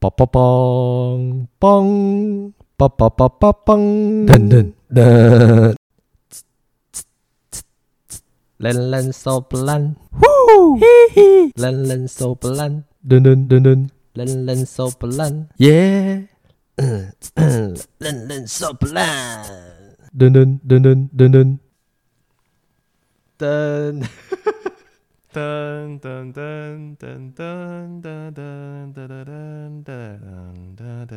Ba-ba-bong, bong, dun Dun, dun, dun. Len. Woo! Hee hee. Len len so blan. Dun dun dun dun. Len len. Yeah. len len so. Dun dun dun dun dun dun. Dun. 噔噔噔噔噔噔，噔。噔噔噔噔噔噔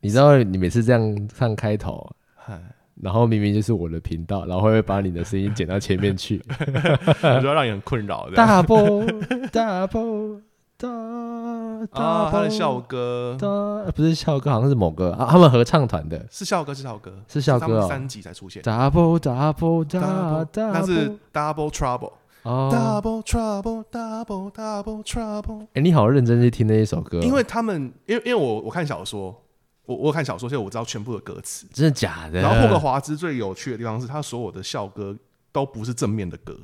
你知道你每次这样唱开头，然后明明就是我的频道，然后会把你的声音剪到前面去，我就要让你很困扰的。大波大波大大啊，他的校歌大呃不是校歌，好像是某个啊，他们合唱团的，是校歌，是校歌，是校歌哦三集才出现。double double double Double，double，那是 Double Trouble。哦，Double Trouble Double Double Trouble。哎，你好认真去听那一首歌哦，因为他们，因为因为我我看小说，我我有看小说，所以我知道全部的歌词。真的假的？然后霍格华兹最有趣的地方是他所有的校歌都不是正面的歌，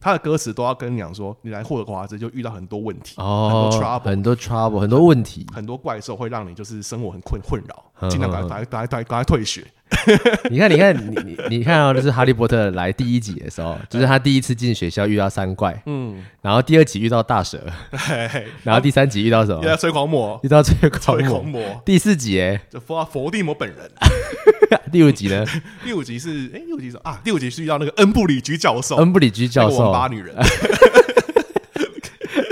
他的歌词都要跟你讲说，你来霍格华兹就遇到很多问题，哦，很多 trouble 很多 trouble，很多问题。很多怪兽会让你就是生活很困困扰，嗯尽量赶嗯快赶快赶快赶快赶快退学。你看，你看，你你你看到就是哈利波特来第一集的时候，就是他第一次进学校遇到三怪，嗯，然后第二集遇到大蛇，然后第三集遇到什么遇到吹狂魔，遇到最狂吹魔狂。魔，第四集哎，就佛佛地魔本人。第五集呢？第五集是哎，第五集是啊，第五集是遇到那个恩布里吉教授，恩布里吉教授王授。八女人，哎，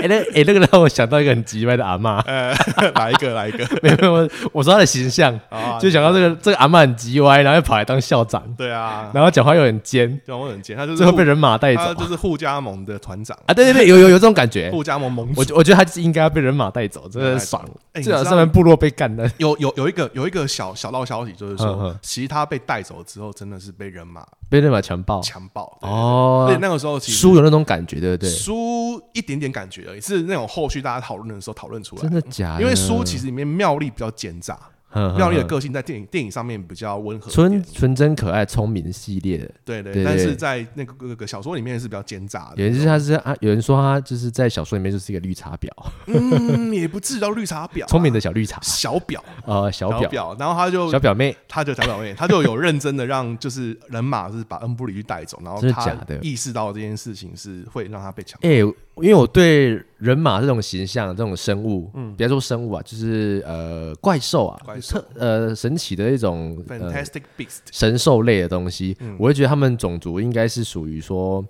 那哎那个让我想到一个很急歪的阿嬷，呃，来一个来一个 没有没有，我我说他的形象，啊，就想到这个这个阿嬷很急歪，然后又跑来当校长，对啊，然后讲话又很尖，讲话很尖，他就是最后被人马带他走就是互加盟的团长，啊！对对对，有有有这种感觉。互加盟盟主我。觉我觉得他就是应该要被人马带走，真的是爽。哎，你最好知道上面部落被干的，有有有一个有一个小小道消息，就是嗯说嗯，其实他被带走之后，真的是被人马被人马强暴。强暴。哦那个时候其实书有那种感觉，对不对？书一点点感觉而已，是那种后续大家讨论的时候讨论出来真的假的？因为书其实里面妙丽比较奸诈，嗯妙丽的嗯个性在电影电影上面比较温和纯，纯真可爱、聪明系列的。对对，但是在那个那个小说里面是比较奸诈的，有人就是他是啊，有人说他就是在小说里面就是一个绿茶婊，嗯，也不至于到绿茶婊啊，聪明的小绿茶，小婊 呃，小婊，婊，然后他就小表妹，他就小表妹，他就有认真的让就是人马是把恩布里去带走，然后他意识到这件事情是会让他被抢哎、因为我对人马这种形象、这种生物，嗯，别说生物啊，就是呃怪兽啊，怪兽。特呃神奇的一种呃 fantastic beast，神兽类的东西，嗯。我会觉得他们种族应该是属于说，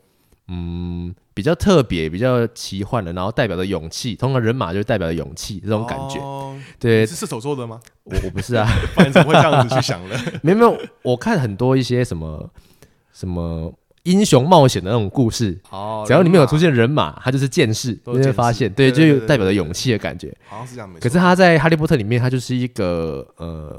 嗯，比较特别、比较奇幻的，然后代表的勇气，通常人马就代表的勇气这种感觉。哦。对。你是射手座的吗？我我不是啊，不然你怎么会这样子去想呢？没有没有，我看很多一些什么什么英雄冒险的那种故事，哦只要里面有出现人马，他就是剑士，你会发现，对，就有代表着勇气的感觉。好像是这样没错。可是他在《哈利波特》里面，他就是一个呃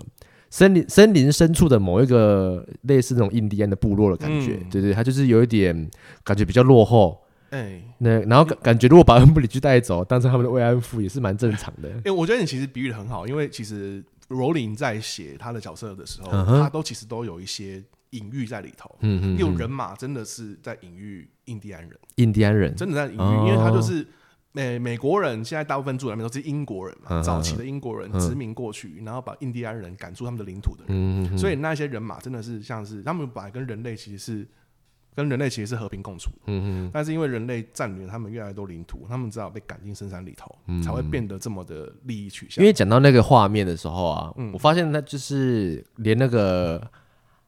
森林森林深处的某一个类似那种印第安的部落的感觉，嗯对对，他就是有一点感觉比较落后。哎那然后感感觉如果把恩布里去带走，当成他们的慰安妇也是蛮正常的。哎，我觉得你其实比喻的很好，因为其实罗琳在写他的角色的时候，嗯他都其实都有一些隐喻在里头。嗯嗯，例如嗯人马真的是在隐喻印第安人，印第安人，真的在隐喻，哦。因为他就是。美美国人现在大部分住在那边都是英国人嘛，嗯早期的英国人嗯。殖民过去，然后把印第安人赶出他们的领土的人，所以那些人马真的是像是他们本来跟人类其实是跟人类其实是和平共处的，嗯嗯但是因为人类占领了他们越来越多领土，他们只好被赶进深山里头，嗯。才会变得这么的利益取向。因为讲到那个画面的时候啊，嗯。我发现他就是连那个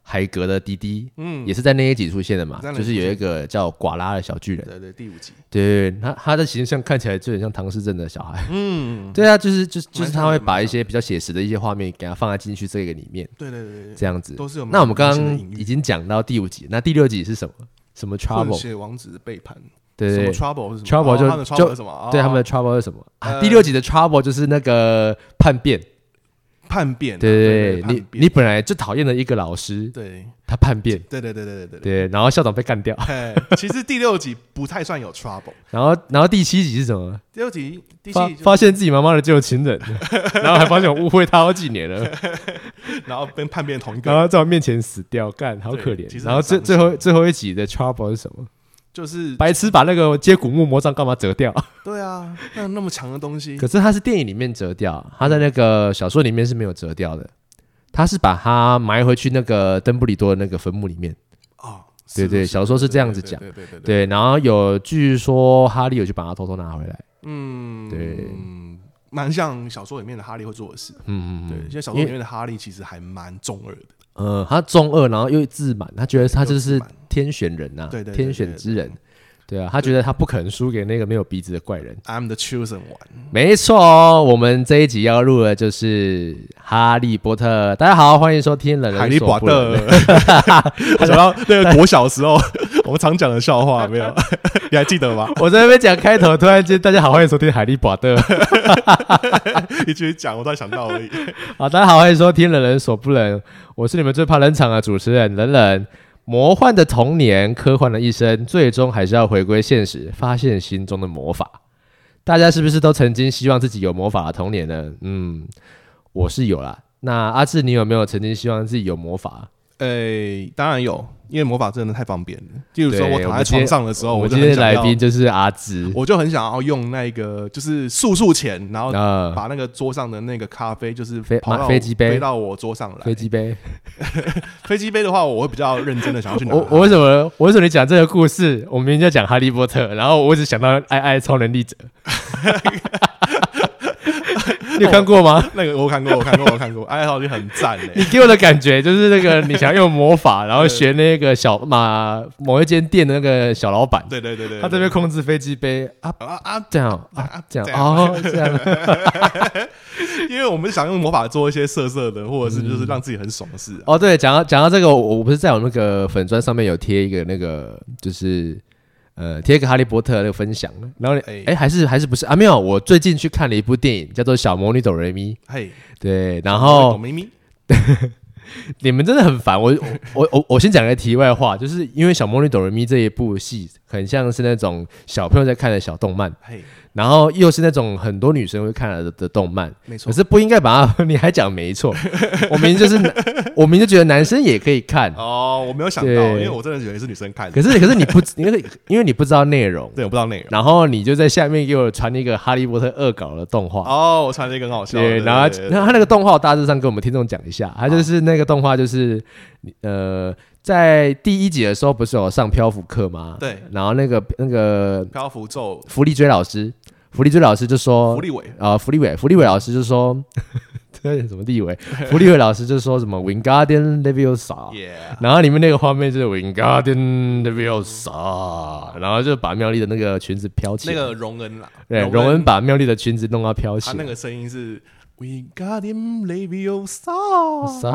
海格的滴滴嗯也是在那一集出现的嘛，就是有一个叫寡拉的小巨人。对对，第五集，对对，他他的形象看起来就很像唐氏症的小孩。嗯，对啊，就是就是就是他会把一些比较写实的一些画面给他放在进去这个里面，对对对对，这样子。都是有那我们刚刚已经讲到第五集，那第六集是什么？什么 trouble？血王子的背叛，对对 trouble 是什么 trouble 就哦他们的 trouble 是什么？哦对他们的 trouble 是什么第六集的 trouble 就是那个叛变。叛变啊，对你你本来就讨厌的一个老师，对。他叛变，对对对对对对。然后校长被干掉，哎，其实第六集不太算有 trouble，然后然后第七集是什么？第六集第七发集就发现自己妈妈的旧情人，然后还发现我误会他好几年了，然后跟叛变同一个，然后在我面前死掉，干好可怜。然后最最后最后一集的 trouble 是什么？就是白痴把那个接骨木魔杖干嘛折掉？对啊，那那么强的东西可，是他是电影里面折掉，他在那个小说里面是没有折掉的，他是把它埋回去那个邓布利多的那个坟墓里面。哦，对对小说是这样子讲对对对然后有据说哈利有去把它偷偷拿回来。嗯，对嗯，蛮像小说里面的哈利会做的事。嗯嗯对，现在小说里面的哈利其实还蛮中二的。呃，他中二，然后又自满，他觉得他就是天选人呐、对对对天选之人。对啊，他觉得他不可能输给那个没有鼻子的怪人。I'm the chosen one。没错哦，我们这一集要录的就是《哈利波特》。大家好，欢迎收听《冷人海利波所不我想到那个国小时候 我们常讲的笑话，没有？你还记得吗？我在那边讲开头，突然间大家好，欢迎收听《海利波特》。你继续讲，我突然想到而已。好，大家好，欢迎收听《冷人所不能》，我是你们最怕冷场的主持人冷冷。魔幻的童年，科幻的一生，最终还是要回归现实，发现心中的魔法。大家是不是都曾经希望自己有魔法的童年呢？嗯，我是有啦。那阿志，你有没有曾经希望自己有魔法？诶、当然有，因为魔法真的太方便了。例如说，我躺在床上的时候，我今天来很想要宾就是阿芝。我就很想要用那个，就是速速钱，然后呃，把那个桌上的那个咖啡，就是飞跑到飞机杯飞到我桌上来。飞机杯。飞机杯的话，我会比较认真的想要去拿。我我为什么我为什么你讲这个故事？我明明就讲哈利波特，然后我只想到爱爱超能力者。你有看过吗？那个我看过，我看过，我看过，哎，好像很赞嘞。你给我的感觉就是那个你想用魔法，然后学那个小马某一间店的那个小老板，对对对对，他这边控制飞机杯啊，啊啊，这样啊啊这样哦这样，因为我们想用魔法做一些色色的，或者是就是让自己很爽的事啊。哦对，讲到讲到这个，我我不是在我那个粉砖上面有贴一个那个就是。呃，贴一个哈利波特的那个分享，然后哎、哎还是还是不是啊？没有，我最近去看了一部电影，叫做《小魔女哆瑞咪》。嘿，对，然懂后咪咪，你们真的很烦。我我我我先讲个题外话，就是因为《小魔女哆瑞咪》这一部戏，很像是那种小朋友在看的小动漫，嘿，然后又是那种很多女生会看的的动漫，没错。可。是不应该把它，你还讲没错，我明明就是，我明明就觉得男生也可以看，哦，我没有想到，对。因为我真的以为是女生看的，可是可是你不，因 为因为你不知道内容，对，我不知道内容。然后你就在下面给我传一个哈利波特恶搞的动画。哦，我传了一个很好笑，对，然后然后他那个动画，我大致上跟我们听众讲一下，他就是那个动画就是，呃，在第一集的时候不是有上漂浮课吗？对。然后那个那个漂浮咒。福利追老师，福利追老师就说福，利伟，啊，福利伟，福利伟老师就说，对什么地位？福利伟老师就说什么 Wingardium Leviosa，耶，然后里面那个画面就是 Wingardium Leviosa，然后就把妙丽的那个裙子飘起来，那个荣恩啦，对，荣恩把妙丽的裙子弄到飘起来，他那个声音是 We got him Leviosa。啥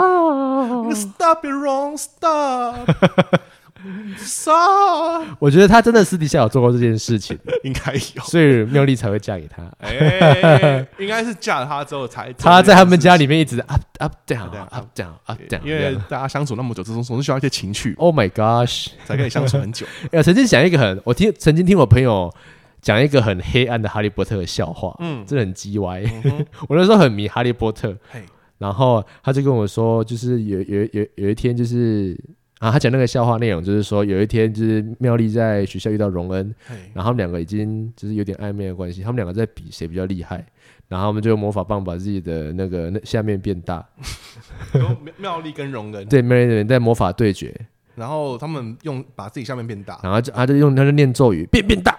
？Stop it wrong, stop. stop，我觉得他真的私底下有做过这件事情，应该有。所以妙丽才会嫁给他。哎，应该是嫁了他之后才他在他们家里面一直 up up down 对 up down up 对 down，因为大家相处那么久，总总是需要一些情趣，Oh my gosh！才可以相处很久。哎，曾经讲一个很，我听曾经听我朋友讲一个很黑暗的哈利波特的笑话，嗯真的很鸡歪。嗯，我那时候很迷哈利波特，嘿，然后他就跟我说，就是有有有有一天就是。啊，他讲那个笑话内容就是说，有一天就是妙丽在学校遇到荣恩，然后他们两个已经就是有点暧昧的关系，他们两个在比谁比较厉害，然后他们就用魔法棒把自己的那个那下面变大，妙妙丽跟荣恩，对，妙丽的人在魔法对决，然后他们用把自己下面变大，然后就他就用他就念咒语变变大。嗯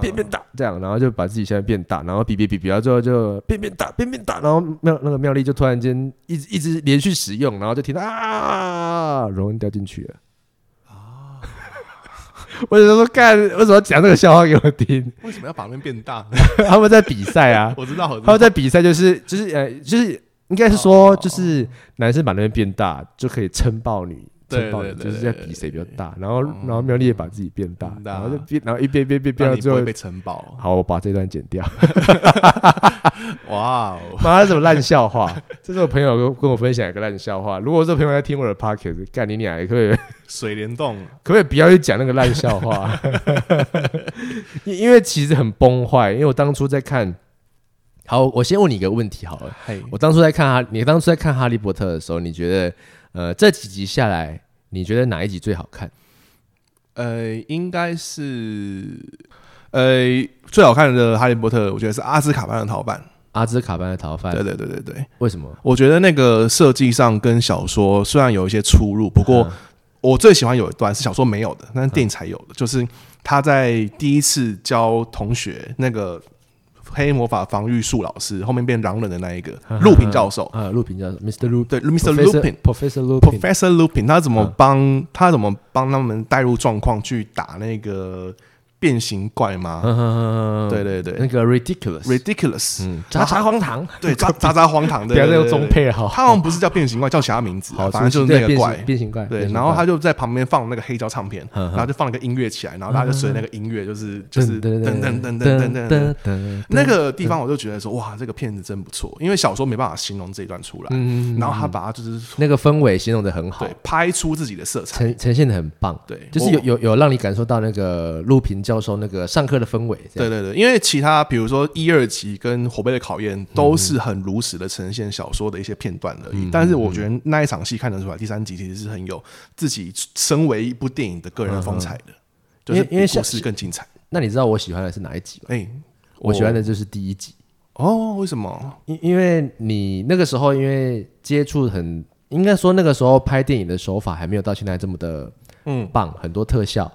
变变大这样，然后就把自己现在变大，然后比比比比到最后就变变大变变大，然后妙那个妙丽就突然间一直一直连续使用，然后就听到啊，荣恩掉进去了。啊！我就说干，为什么要讲这个笑话给我听？为什么要把那边变大？他们在比赛啊，我知道，我知他道们在比赛，就是就是呃，就是应该是说，就是男生把那边变大，就可以撑爆女，对撑爆女，对对就是在比谁比较大。然后然后妙丽也把自己变大，然后就变，然后一变变变变到最后被承包。好，我把这段剪掉。哇哦，妈，什么烂笑话？这是我朋友跟跟我分享一个烂笑话。如果这朋友在听我的 podcast，干你俩，也可以 水帘洞，可不可以不要去讲那个烂笑话？因因为其实很崩坏。因为我当初在看，好，我先问你一个问题好了。嘿，我当初在看哈，你当初在看《哈利波特》的时候，你觉得呃这几集下来，你觉得哪一集最好看？呃，应该是呃最好看的《哈利波特》，我觉得是阿兹卡班的逃犯。阿兹卡班的逃犯对，对对对对，为什么？我觉得那个设计上跟小说虽然有一些出入，不过嗯我最喜欢有一段是小说没有的，但是电影才有的，就是他在第一次教同学那个黑魔法防御术老师，后面变狼人的那一个陆平教授，啊，陆平教授，Mr. Lupin，对，Mr. Lupin。Professor Lupin，Professor Lupin，他怎么嗯帮、他怎么帮他们带入状况去打那个变形怪吗？嗯对对对。那个 ridiculous，，ridiculous，嗯，渣渣荒唐，对，渣渣渣荒唐的，他好像不是叫变形怪，叫其他名字反正就是那个怪。变形。怪，对然后他就在旁边放那个黑胶唱片，然后就放了个音乐起来，然后大家就随那个音乐，就是就是噔噔噔噔噔噔噔。噔那个地方我就觉得说，哇，这个片子真不错，因为小说没办法形容这一段出来，嗯，然后他把它就是那个氛围形容的很好。对，拍出自己的色彩，呈呈现的很棒，对，就是有有有让你感受到那个陆平教授那个上课的氛围，对对对，因为其他比如说一二集跟火杯的考验都是很如实的呈现小说的一些片段而已，但是我觉得那一场戏看得出来，第三集其实是很有自己身为一部电影的个人风采的，就是因为因为故事更精彩。那你知道我喜欢的是哪一集吗？哎，我喜欢的就是第一集，哦，为什么？因因为你那个时候因为接触很，应该说那个时候拍电影的手法还没有到现在这么的嗯，棒，很多特效。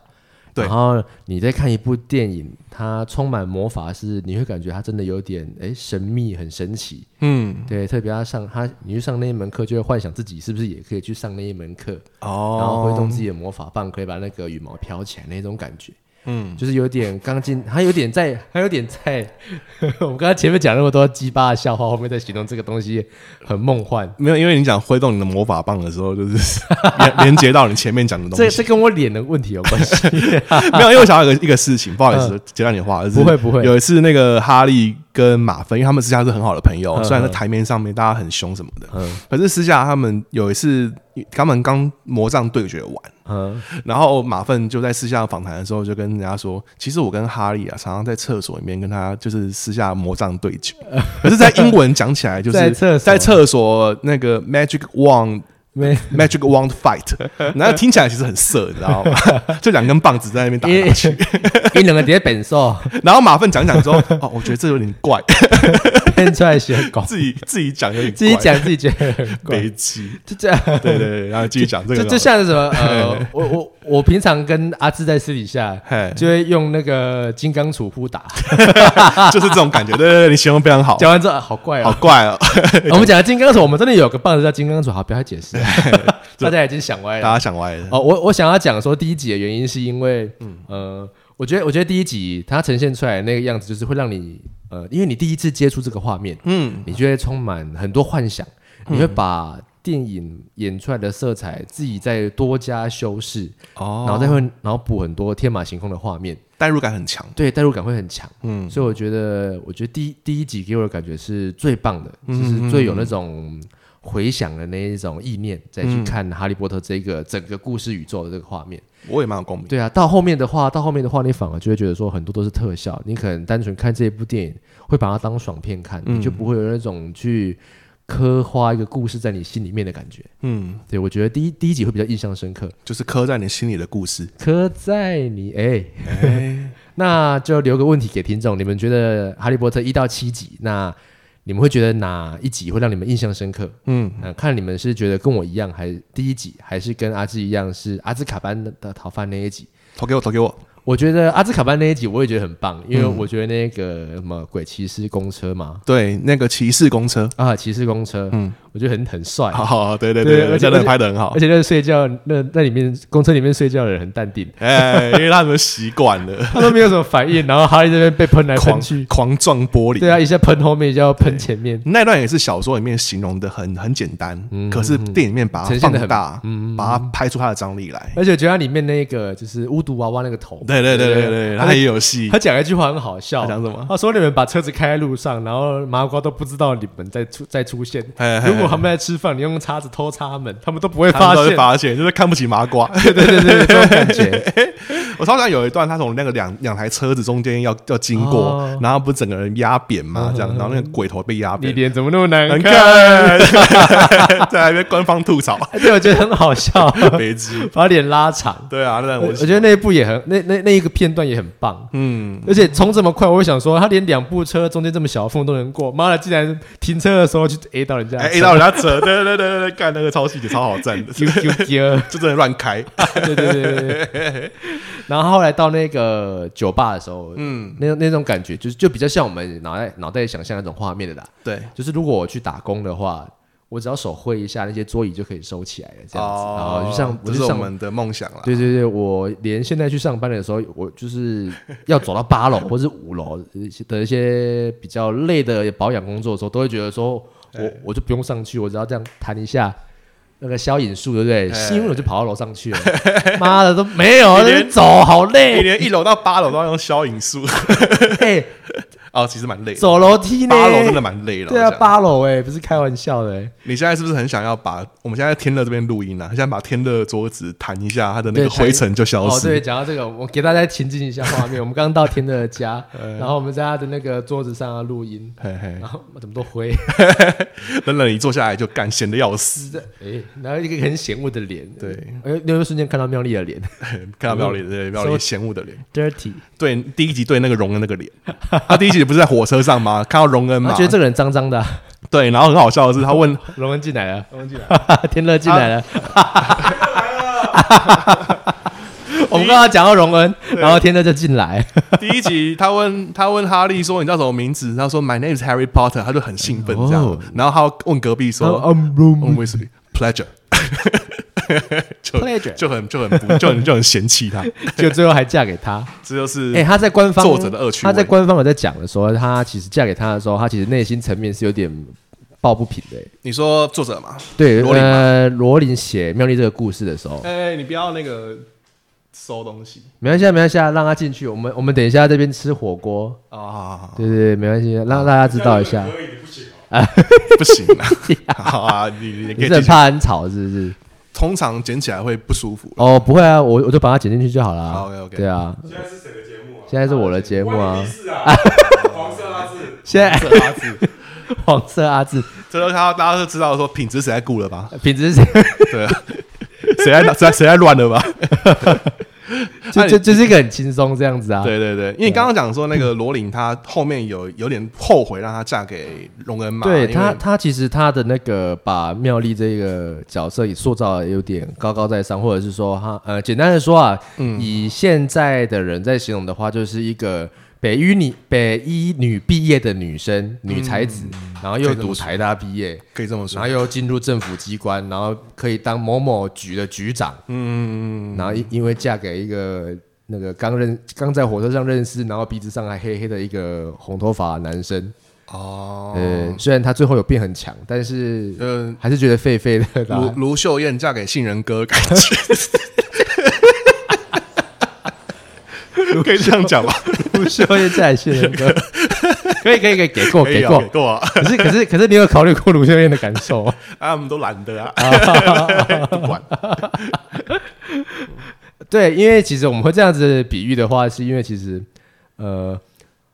对然后你在看一部电影，它充满魔法，是你会感觉它真的有点哎神秘，很神奇。嗯，对，特别它上他，你去上那一门课，就会幻想自己是不是也可以去上那一门课，哦，然后挥动自己的魔法棒，可以把那个羽毛飘起来那种感觉。嗯，就是有点刚进，还有点在，还有点在。我们刚才前面讲那么多鸡巴的笑话，后面在形容这个东西很梦幻。没有，因为你讲挥动你的魔法棒的时候，就是 连连接到你前面讲的东西。这这跟我脸的问题有关系。没有，因为我想到一个一个事情，不好意思，截断你的话，就是不会不会有一次，那个哈利跟马芬，因为他们私下是很好的朋友，嗯虽然在台面上面大家很凶什么的，嗯。可是私下他们有一次，他们刚魔杖对决完，嗯，然后马粪就在私下访谈的时候就跟人家说，其实我跟哈利啊，常常在厕所里面跟他就是私下魔杖对决，可是，在英文讲起来就是在厕所。所那个 magic wand 没 magic wand fight，然后听起来其实很色，你知道吗？就两根棒子在那边打因来打去，你两个叠本兽 然后马粪讲讲之后，哦，我觉得这有点怪，喷出来写狗，自己自己讲有点怪。自己讲自己觉得很怪。悲，戚，就这样。对对对，然后继续讲这个，就就像是什么呃，我我我平常跟阿志在私底下，就会用那个金刚杵互打，就是这种感觉，对对对，你形容非常好，讲完之后啊好怪哦。好怪哦，我们讲的金刚杵，我们真的有个棒子叫金刚杵，好，不要再解释，大家已经想歪了。大家想歪了，哦，我我想要讲说第一集的原因是因为，呃，我觉得我觉得第一集它呈现出来的那个样子，就是会让你呃，因为你第一次接触这个画面，嗯，你就会充满很多幻想，你会把电影演出来的色彩自己再多加修饰，哦。然后再会然后补很多天马行空的画面，代入感很强，对，代入感会很强。嗯，所以我觉得，我觉得第一第一集给我的感觉是最棒的，嗯就是最有那种回想的那一种意念，再去看《哈利波特》这个整个故事宇宙的这个画面。我也蛮有共鸣，对啊，到后面的话，到后面的话，你反而就会觉得说很多都是特效，你可能单纯看这一部电影会把它当爽片看，嗯。你就不会有那种去刻画一个故事在你心里面的感觉。嗯，对我觉得第一第一集会比较印象深刻，就是刻在你心里的故事，刻在你哎。哎，那就留个问题给听众，你们觉得《哈利波特》一到七集，那你们会觉得哪一集会让你们印象深刻？嗯，嗯、看你们是觉得跟我一样，还第一集，还是跟阿志一样是阿兹卡班的逃犯那一集？投给我，投给我，我觉得阿兹卡班那一集我也觉得很棒，因为嗯。我觉得那个什么鬼骑士公车嘛，对，那个骑士公车，啊，骑士公车，嗯，我觉得很很帅，好好，对对对对，而且而且拍的很好。而，且那睡觉那那里面公车里面睡觉的人很淡定，哎，因为他们习惯了，他都没有什么反应，然后哈利这边被喷来喷狂去，狂撞玻璃，对啊，一下喷后面，一下要喷前面。那段也是小说里面形容的很很简单，嗯可是电影里面把它呈现得很放大，嗯把它拍出它的张力来。而且我觉得它里面那个就是巫毒娃娃那个头，对对对对对，他他也有戏。他。讲一句话很好笑，讲什么？他说你们把车子开在路上，然后麻瓜都不知道你们在出在出现。哎如果果他们在吃饭，你用叉子偷插他们，他们都不会发现。发现，就是看不起麻瓜。对对对对，这种感觉。我超想有一段，他从那个两两台车子中间要要经过，哦然后不是整个人压扁嘛，这样，然后那个鬼头被压你扁，脸怎么那么难很看？看，在那边官方吐槽，对，我觉得很好笑，别致。把脸拉长。对啊，那我我我觉得那一部也很，那那那一个片段也很棒。嗯，而且冲这么快，我会想说，他连两部车中间这么小的缝都能过，妈的，竟然停车的时候就 A 到人家，，A 到人家扯，对对对对对，干那个超细节超好站的，丢丢丢，就真的乱开。对对对对对。然后后来到那个酒吧的时候，嗯，那那种感觉就是就比较像我们脑袋脑袋想象那种画面的啦。对，就是如果我去打工的话，我只要手绘一下那些桌椅就可以收起来了，这样子。然后就像我哦这是我们的梦想了。对对对，我连现在去上班的时候，我就是要走到八楼或是五楼的一些比较累的保养工作的时候，都会觉得说，我哎我就不用上去，我只要这样弹一下。那个消隐术对不对？哎吸引我就跑到楼上去了，妈的都没有，连在那边走好你累，连一楼到八楼都要用消隐术，哎，哦，其实蛮累的。走楼梯呢？八楼真的蛮累了。对啊，八楼哎，不是开玩笑的哎，你现在是不是很想要把我们现在在天乐这边录音啊？现在把天乐桌子弹一下，它的那个灰尘就消失哦，对，失。讲到这个，我给大家情境一下画面。我们刚到天乐的家，然后我们在他的那个桌子上要录音，嘿嘿，然后怎么都灰，等等，一坐下来就干，闲的要死。哎，然后一个很嫌恶的脸，对，哎，那个瞬间看到妙丽的脸 看到妙丽对妙丽嫌恶的脸，，dirty，对，第一集对那个荣的那个脸，他第一集不是在火车上吗？看到荣恩嘛？他觉，得这个人脏脏的啊，对，然后很好笑的是，他问荣恩进来了，荣恩进来，天乐进来了。我们刚刚讲到荣恩，然后天乐就进来，第一集他问他问哈利说你叫什么名字？他说 My name is Harry Potter，他就很兴奋这样。哦，然后他问隔壁说 I'm On Weasley pleasure，就就很就很不就很就很嫌弃他，就最后还嫁给他。这就是哎、他在官方作者的恶趣味。他在官方有在讲的说，他其实嫁给他的时候，他其实内心层面是有点抱不平的、你说作者嘛？对，罗琳吗？呃，罗琳写妙丽这个故事的时候，哎，你不要那个收东西。没关系啊，没关系啊，让他进去。我们我们等一下这边吃火锅，啊，对对对，没关系，让大家知道一下。不行啊，好啊，你你很怕很吵是不是？通常捡起来会不舒服。哦，不会啊，我我就把它剪进去就好了。好，OK，OK 对啊，现在是谁的节目啊？现在是我的节目啊！黄色阿志，现在这阿志，黄色阿志 这都他大家都知道说品质谁在顾了吧？品质谁 对啊，谁在谁在谁在乱了吧？就就就是一个很轻松这样子啊。对对对，因为你刚刚讲说那个罗琳，她后面有有点后悔让她嫁给荣恩嘛？对她，她其实她的那个把妙丽这个角色也塑造的有点高高在上，或者是说她呃，简单的说啊，嗯以现在的人在形容的话，就是一个北医女北医女毕业的女生女才子，然后又读台大毕业，可以这么说。然后，又进入政府机关，然后可以当某某局的局长，嗯，然后因因为嫁给一个那个刚认刚在火车上认识，然后鼻子上还黑黑的一个红头发男生。哦，呃，虽然他最后有变很强，但是嗯，还是觉得废废的卢。卢秀燕嫁给杏仁哥，感觉。可以这样讲吧？不秀燕在线人哥，可以可以可以给过给过给。过啊，可是可是可是，你有考虑过卢秀燕的感受吗？啊，我们都懒得啊，不管。对，因为其实我们会这样子比喻的话，是因为其实呃，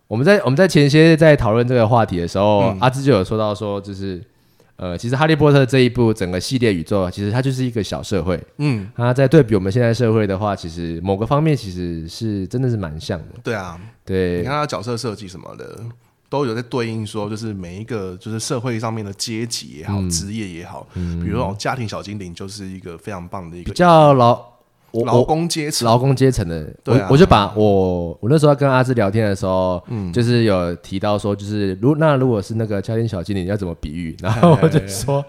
我们在我们在前些在讨论这个话题的时候，嗯阿志就有说到说，就是呃，其实《哈利波特》这一部整个系列宇宙啊，其实它就是一个小社会。嗯，它在对比我们现在社会的话，其实某个方面其实是真的是蛮像的。对啊，对你看它角色设计什么的，都有在对应说，就是每一个就是社会上面的阶级也好，职业也好，比如说那种家庭小精灵，就是一个非常棒的一比个较劳我劳工阶层。劳工阶层的，对啊我我就把我我那时候跟阿志聊天的时候，嗯就是有提到说，就是如那如果是那个家庭小精灵要怎么比喻，然后我就说。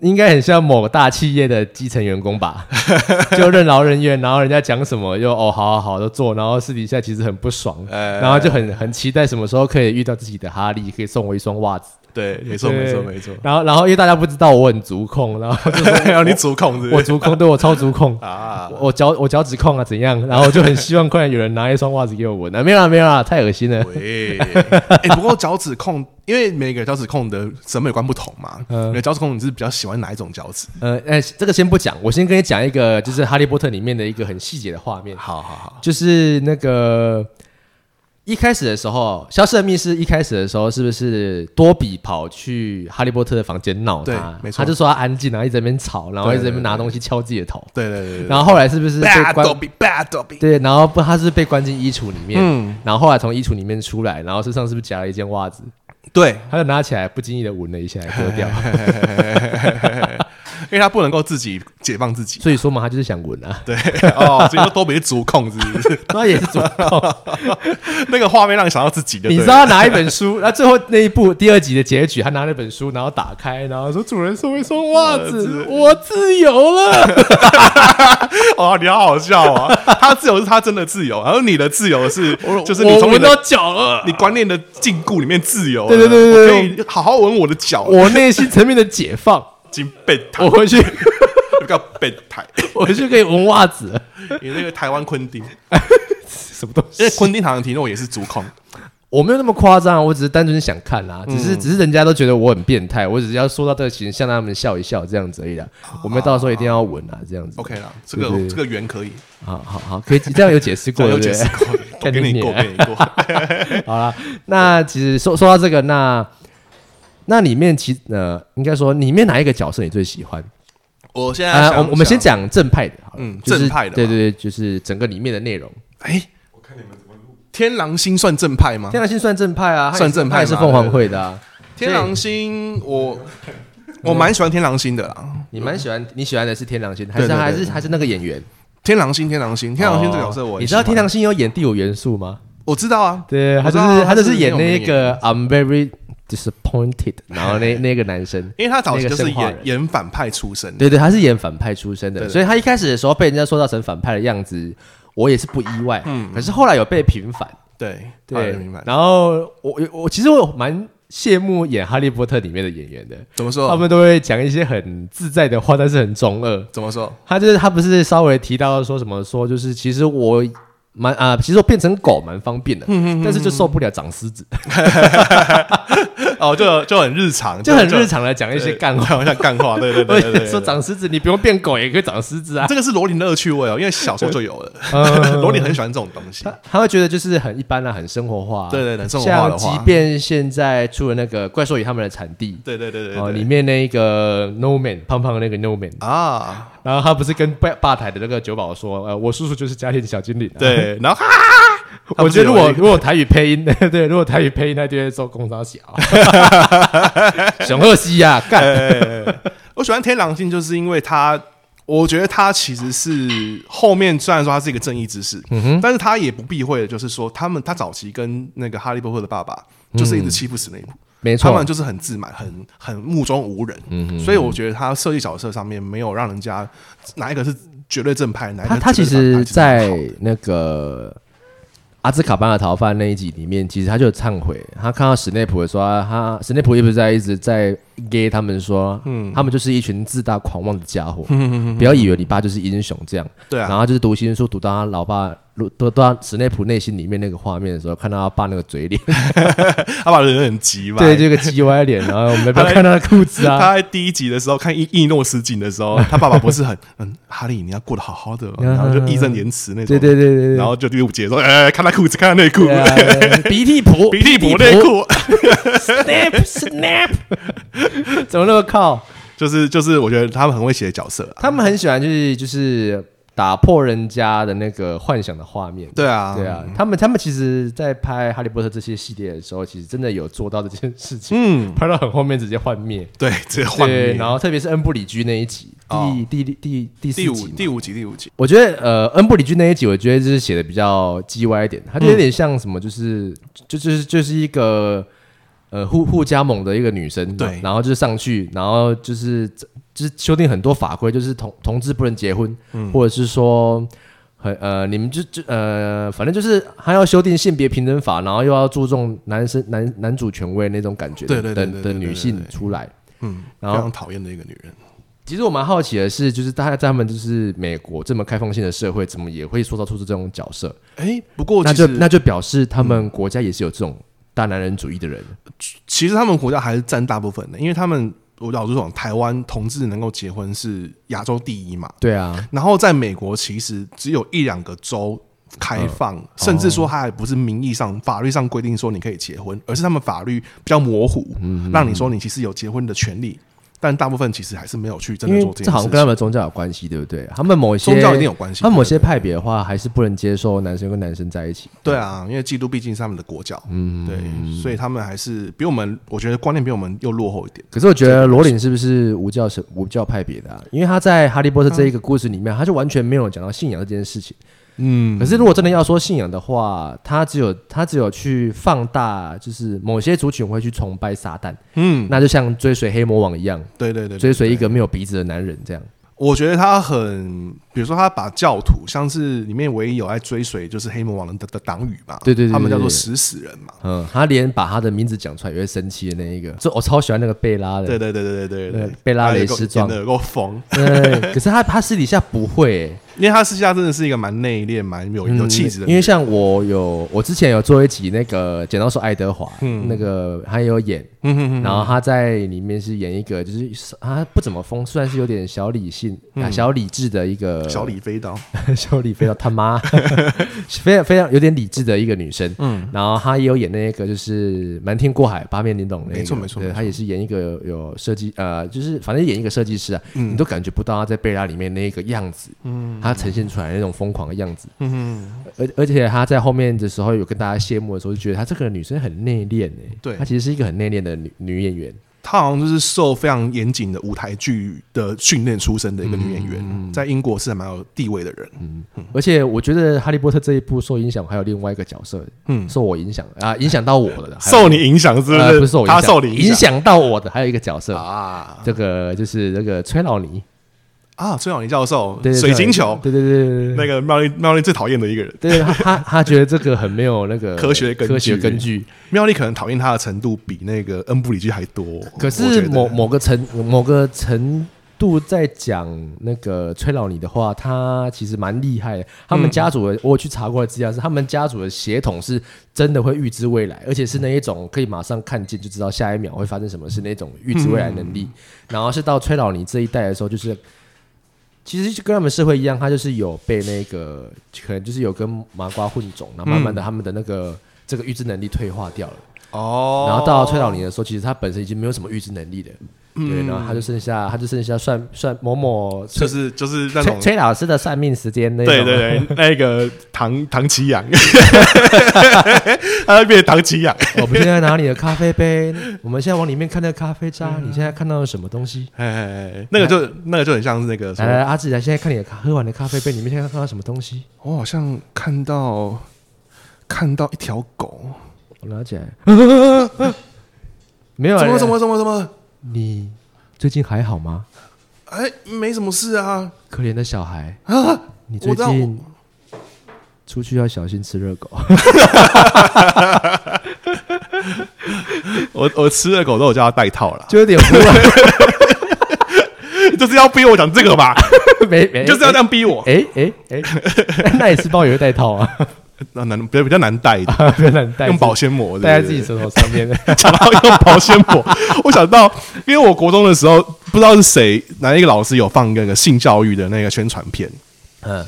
应该很像某大企业的基层员工吧，就任劳任怨，然后人家讲什么又哦好好好都做，然后私底下其实很不爽，呃然后就很很期待什么时候可以遇到自己的哈利，可以送我一双袜子。对，没错，对没错，没错。然后然后因为大家不知道我很足控，然后就说还有你足控是是？我足控，对我超足控，啊，我脚我脚趾控啊怎样？然后我就很希望快点有人拿一双袜子给我闻啊，没有啦没有啦，太恶心了。喂，哎，不过脚趾控因为每个脚趾控的审美观不同嘛，嗯。每脚趾控你是比较喜欢哪一种脚趾？呃，哎、这个先不讲，我先跟你讲一个，就是《哈利波特》里面的一个很细节的画面，好好好，就是那个一开始的时候，消失的密室一开始的时候，是不是多比跑去哈利波特的房间闹对他？没错他就说他安静，然后一直在那边吵，然后一直在那边拿东西敲自己的头。对对对对然后后来是不是被关对，然后不，他是被关进衣橱里面，嗯，然后后来从衣橱里面出来，然后身上是不是夹了一件袜子？对，他就拿起来，不经意的闻了一下，丢掉。因为他不能够自己解放自己，所以说嘛，他就是想闻啊，对，哦，所以说多比是主控，是不是？那也是主控。那个画面让你想到自己的，你知道他拿一本书，那最后那一部第二集的结局，他拿那本书，然后打开，然后说：“主人送一双袜子，我自由了。哦，你好好笑啊！他自由是他真的自由，然后你的自由是就是你我从你的闻到脚了，你观念的禁锢里面自由了，对对对对对可以好好闻我的脚，我内心层面的解放。经变态我，回去，比较变态。我回去可以闻袜子。你那个台湾昆汀，什么东西因为？昆汀塔伦提诺也是足控，我没有那么夸张，我只是单纯想看啊，只嗯是只是人家都觉得我很变态，我只是要说到这个形象，让他们笑一笑这样子而已啦。我们到时候一定要闻啊，这样子。OK 啦，这个这个圆可以，好好好，可以这样有解释过，有解释过，我干你给你过，娘 给你过。好了，那其实说说到这个，那那里面其呃，应该说里面哪一个角色你最喜欢？我现在啊、想我我们先，讲正派的，好了，嗯就是正派的对对对，就是整个里面的内容。哎，我看你们怎么录。天狼星算正派吗？天狼星算正派啊，算正派也是凤凰会的啊。天狼星，我我蛮喜欢天狼星的啦。你蛮喜欢，你喜欢的是天狼星，还是还是还是那个演员？天狼星，天狼星，天狼星这个角色哦我很你知道天狼星有演第五元素吗？我知道啊，对，他是他就是演那个 I'm very disappointed，然后那那个男生。因为他早期就是演演反派出身的，对对，他是演反派出身的，所以他一开始的时候被人家塑造成反派的样子，我也是不意外。嗯，可是后来有被平反，对对。然后我我其实我蛮羡慕演《哈利波特》里面的演员的，怎么说？他们都会讲一些很自在的话，但是很中二。怎么说？他就是他不是稍微提到说什么说就是其实我蛮啊，其实我变成狗蛮方便的，但是就受不了长虱子，哦，就就很日常，就很日常的讲一些干话。好像干话，对对 对对对。说长狮子，你不用变狗也可以长狮子啊。这个是罗琳的恶趣味哦，因为小时候就有了，嗯 罗琳很喜欢这种东西他。会觉得就是很一般啊，很生活化啊、对对对，生活化的话即，便现在出了那个怪兽与他们的产地，对对对对哦，里面那个 No Man 胖胖的那个 No Man，啊，然后他不是跟吧吧台的那个酒保说，呃，我叔叔就是家庭小精灵、啊。，对，然后哈，我觉得如果如果台语配音，对，如果台语配音，那就会做工商小。熊二西呀，干，我喜欢天狼星，就是因为他，我觉得他其实是后面虽然说他是一个正义之士，嗯但是他也不避讳的，就是说他们他早期跟那个哈利波特的爸爸就是一直欺负史内普，没错。他们，就是很自满，很很目中无人，嗯所以我觉得他设计角色上面没有让人家哪一个是绝对正派，哪一个他他其实，在那个阿兹卡班的逃犯那一集里面，其实他就有忏悔。他看到史内普的时候，他史内普一直在一直在给他们说，嗯，他们就是一群自大狂妄的家伙，不要以为你爸就是英雄这样。对啊然，后就是读心术，读到他老爸，读读到史内普内心里面那个画面的时候，看到他爸那个嘴脸，他爸人很急嘛，对，这个急歪脸，然后我们不要看他的裤子啊，他在第一集的时候看伊伊诺斯景的时候，他爸爸不是很嗯，哈利你要过得好好的哦，然后就义正言辞那种，对对对对对，然后就第五节说，哎，看他裤子，看他内裤，鼻涕普，鼻涕补内裤，，snap snap，怎么那么靠？就是就是，我觉得他们很会写角色啊，他们很喜欢就是就是打破人家的那个幻想的画面。对啊，对啊，他们他们其实，在拍《哈利波特》这些系列的时候，其实真的有做到这件事情，嗯，拍到很后面直接幻灭。对，直接换对，面然后特别是恩布里居那一集，哦。第第第第四第五集第五集第五集，我觉得呃，恩布里居那一集，我觉得就是写的比较叽歪一点，它就有点像什么，就是、就就是就是一个呃互互加盟的一个女生，对然后就是上去，然后就是就是修订很多法规，就是同同志不能结婚，嗯或者是说。很呃，你们就就呃，反正就是还要修订性别平等法，然后又要注重男生男男主权威那种感觉对对对女性出来。嗯，然后非常讨厌的一个女人，其实我蛮好奇的是，就是大家在他们就是美国这么开放性的社会，怎么也会塑造出这种角色？哎，不过那就那就表示他们国家也是有这种大男人主义的人。其实他们国家还是占大部分的，因为他们我老实说，台湾同志能够结婚是亚洲第一嘛。对啊，然后在美国，其实只有一两个州开放，甚至说它还不是名义上、法律上规定说你可以结婚，而是他们法律比较模糊，让你说你其实有结婚的权利。但大部分其实还是没有去真的做这件事这好像跟他情。们宗教有关系，对不对？他们某一些宗教一定有关系他们某些派别的话，还是不能接受男生跟男生在一起。对啊，因为基督毕竟是他们的国教，嗯，对，所以他们还是比我们，我觉得观念比我们又落后一点。可是我觉得罗琳是不是无教神无教派别的、啊？因为他在《哈利波特》这一个故事里面，他就完全没有讲到信仰这件事情。嗯。可是如果真的要说信仰的话，他只有他只有去放大，就是某些族群会去崇拜撒旦，嗯，那就像追随黑魔王一样，对对对，对追随一个没有鼻子的男人这样。我觉得他很，比如说他把教徒，像是里面唯一有在追随就是黑魔王的的党羽嘛，对对他们叫做对食死人嘛，嗯，他连把他的名字讲出来也会生气的那一个，就我超喜欢那个贝拉的。对对对对对对对，贝拉雷斯壮的有够疯，对，可是他他私底下不会、欸，因为他私下真的是一个蛮内敛、蛮有有气质的，嗯因为像我有我之前有做一集那个《剪刀手爱德华》，嗯。那个他也有演，嗯哼哼然后他在里面是演一个就是他不怎么疯，虽然是有点小理性、啊小理智的一个嗯小李飞刀，小李飞刀他妈，非常非常有点理智的一个女生。嗯，然后她也有演那个就是瞒天过海八面玲珑那个，没错没错没错。对她也是演一个有有设计呃，就是反正演一个设计师啊，嗯。你都感觉不到她在贝拉里面那个样子，嗯，她呈现出来那种疯狂的样子，嗯而而且她在后面的时候有跟大家谢幕的时候，就觉得她这个女生很内敛诶，对。她其实是一个很内敛的女女演员，她好像就是受非常严谨的舞台剧的训练出身的一个女演员，在英国是还蛮有地位的人，嗯而且我觉得《哈利波特》这一部受影响还有另外一个角色，嗯。受我影响啊，影响到我的，还受你影响是不呃是？不是受我影响，他受你影响到我的还有一个角色，啊。这个就是那个崔老尼，啊！崔永尼教授，对对水晶球，对对对对对那个妙丽妙丽最讨厌的一个人，对，他他他觉得这个很没有那个 科学根据科学根据，妙丽可能讨厌他的程度比那个恩布里基还多。可是某某个程某个程度在讲那个崔老尼的话，他其实蛮厉害的。他们家族的，我去查过的资料是，他们家族的血统是真的会预知未来，而且是那一种可以马上看见就知道下一秒会发生什么事那种预知未来能力。然后是到崔老尼这一代的时候，就是其实就跟他们社会一样，他就是有被那个可能就是有跟麻瓜混种，然后慢慢的他们的那个。这个预知能力退化掉了，哦。然后到崔老林的时候，其实他本身已经没有什么预知能力了，对，然后他就剩下他就剩下算算某某就是就是那种崔崔老师的算命时间那种，对对对，那个唐唐奇阳，他会变成唐奇阳。我们现在拿你的咖啡杯，我们现在往里面看那个咖啡渣，你现在看到了什么东西？哎，那个就那个就很像是那个什来阿志来，现在看你的咖喝完的咖啡杯你们现在看到什么东西？我好像看到看到一条狗，我拿起来，没有啊怎么什么什么什么？你最近还好吗？哎，没什么事啊可怜的小孩，啊！你最近出去要小心吃热狗。我我吃热狗都有叫他戴套了，就有点 就是要逼我讲这个吧，没没，就是要这样逼我。哎哎哎，那你吃包也会带套啊？那难比较比较难戴一点，比较难带 用保鲜膜戴在自己舌头上面。讲到用保鲜膜，我想到，因为我国中的时候，不知道是谁哪一个老师有放那个性教育的那个宣传片，嗯，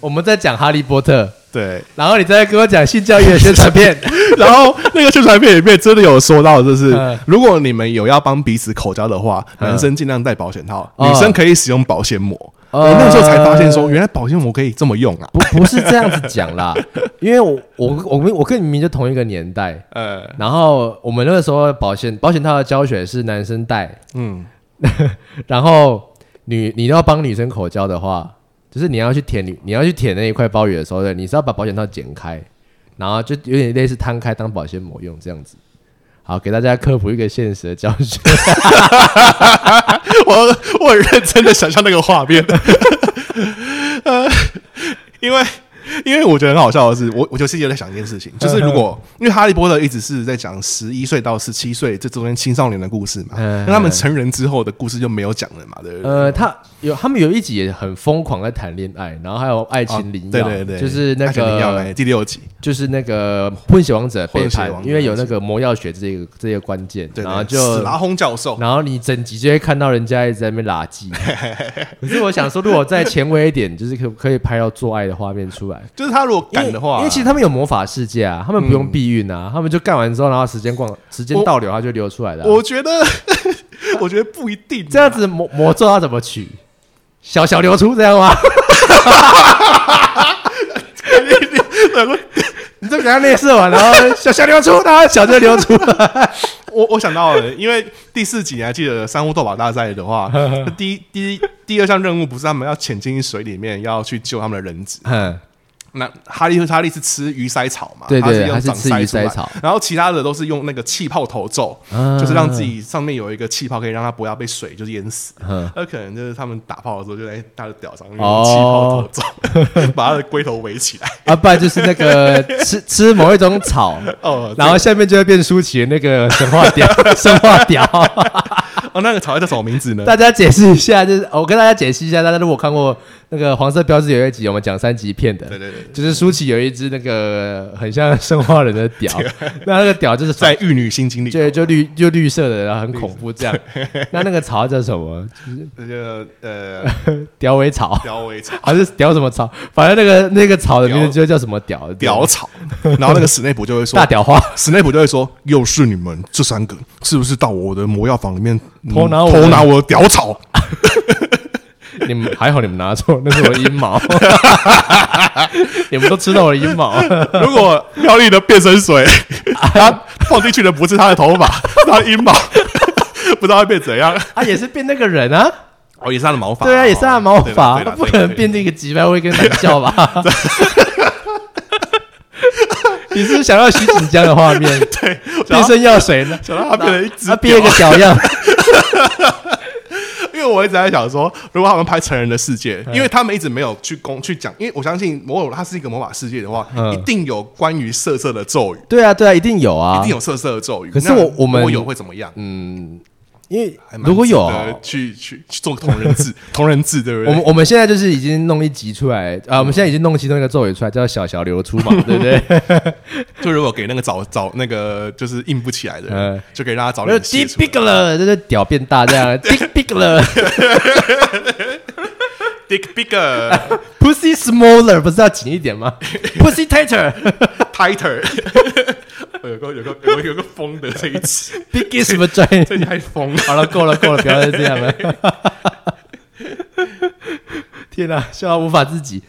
我们在讲哈利波特，对，然后你再跟我讲性教育的宣传片。然后那个宣传片里面真的有说到，就是嗯如果你们有要帮彼此口交的话，嗯男生尽量戴保险套，哦女生可以使用保鲜膜。哦我那时候才发现说，原来保鲜膜可以这么用啊！不不是这样子讲啦，因为我我我们我跟你明明就同一个年代，呃，然后我们那个时候保险保险套的教学是男生戴，嗯，然后女你要帮女生口交的话，就是你要去舔女你要去舔那一块包雨的时候，你是要把保险套剪开，然后就有点类似摊开当保鲜膜用这样子。好，给大家科普一个现实的教学。我我很认真的想象那个画面，呃，因为 因为我觉得很好笑的是，我我就自己有在想一件事情，就是如果因为哈利波特一直是在讲十一岁到十七岁这中间青少年的故事嘛，嗯那他们成人之后的故事就没有讲了嘛，对不对？呃，他有他们有一集也很疯狂在谈恋爱，然后还有爱情灵药，对对对，就是那个哎第六集，就是那个混血王者背叛，王因为有那个魔药学这个这个关键，对，然后就史拉轰教授，然后你整集就会看到人家一直在那边拉鸡。可是我想说，如果再前卫一点，就是可可以拍到做爱的画面出来。就是他如果因为敢的话，因为其实他们有魔法世界啊，他们不用避孕啊，他们就干完之后，然后时间逛，时间倒流，他就流出来了啊、我觉得，我觉得不一定这样子魔魔咒要怎么取？小小流出这样吗？你就给他内射完，然后小小流出，然后小就流出了。我我想到了，因为第四集你还记得三巫斗法大赛的话，第一第一第二项任务不是他们要潜进水里面要去救他们的人质，嗯，那哈利和哈利是吃鱼鳃草嘛？对对他是吃鱼鳃草然后其他的都是用那个气泡头咒，啊就是让自己上面有一个气泡，可以让他不要被水就是淹死。嗯那可能就是他们打炮的时候就在他的屌上气泡头咒，把他的龟头围起来。啊，不然就是那个 吃吃某一种草，哦，然后下面就会变舒淇的那个神话屌，神话屌。哦，那个草叫什么名字呢？大家解释一下，就是我跟大家解释一下，大家如果看过那个黄色标志有一集，我们讲三级片的，对对对，就是舒淇有一只那个很像生化人的屌，那那个屌就是在玉女心经里，就就绿就绿色的，然后很恐怖这样。那那个草叫什么？那个呃屌尾草屌尾草。还是屌什么草？反正那个那个草的名字就叫什么屌屌草，然后那个史内普就会说大，屌花。史内普就会说，又是你们这三个，是不是到我的魔药房里面嗯偷拿我偷拿我的屌草？你们还好，你们拿错，那是我的阴毛。你们都吃到我的阴毛。如果妙丽的变身水，他放进去的不是他的头发，是他的阴毛，不知道会变怎样。啊，也是变那个人啊。哦，也是他的毛发，对啊，也是他的毛发，不可能变成一个几百位跟懒觉吧？你是不是想要徐锦江的画面？对，变身药水呢？想让他变成一只他变一个小样，因为我一直在想说，如果他们拍成人的世界，嗯因为他们一直没有去公去讲，因为我相信魔偶它是一个魔法世界的话，嗯一定有关于色色的咒语，对啊，对啊，一定有啊，一定有色色的咒语。可是那我我们如果有会怎么样？嗯，因为如果有去去去做同人志，同人志对不对？我们我们现在就是已经弄一集出来啊，我们现在已经弄其中一个咒语出来，叫小小流出嘛，对不对？就如果给那个找找那个就是硬不起来的就可以让他早没有点泄 dick big 了，就是屌变大这样，dick big 了 Dick bigger，pussy smaller 不是要紧一点吗？pussy tighter tighter，有个有个有个有个疯的这一集，biggest vagina 这太疯了。好了，够了，够了，不要再这样了。天哪、笑到无法自己。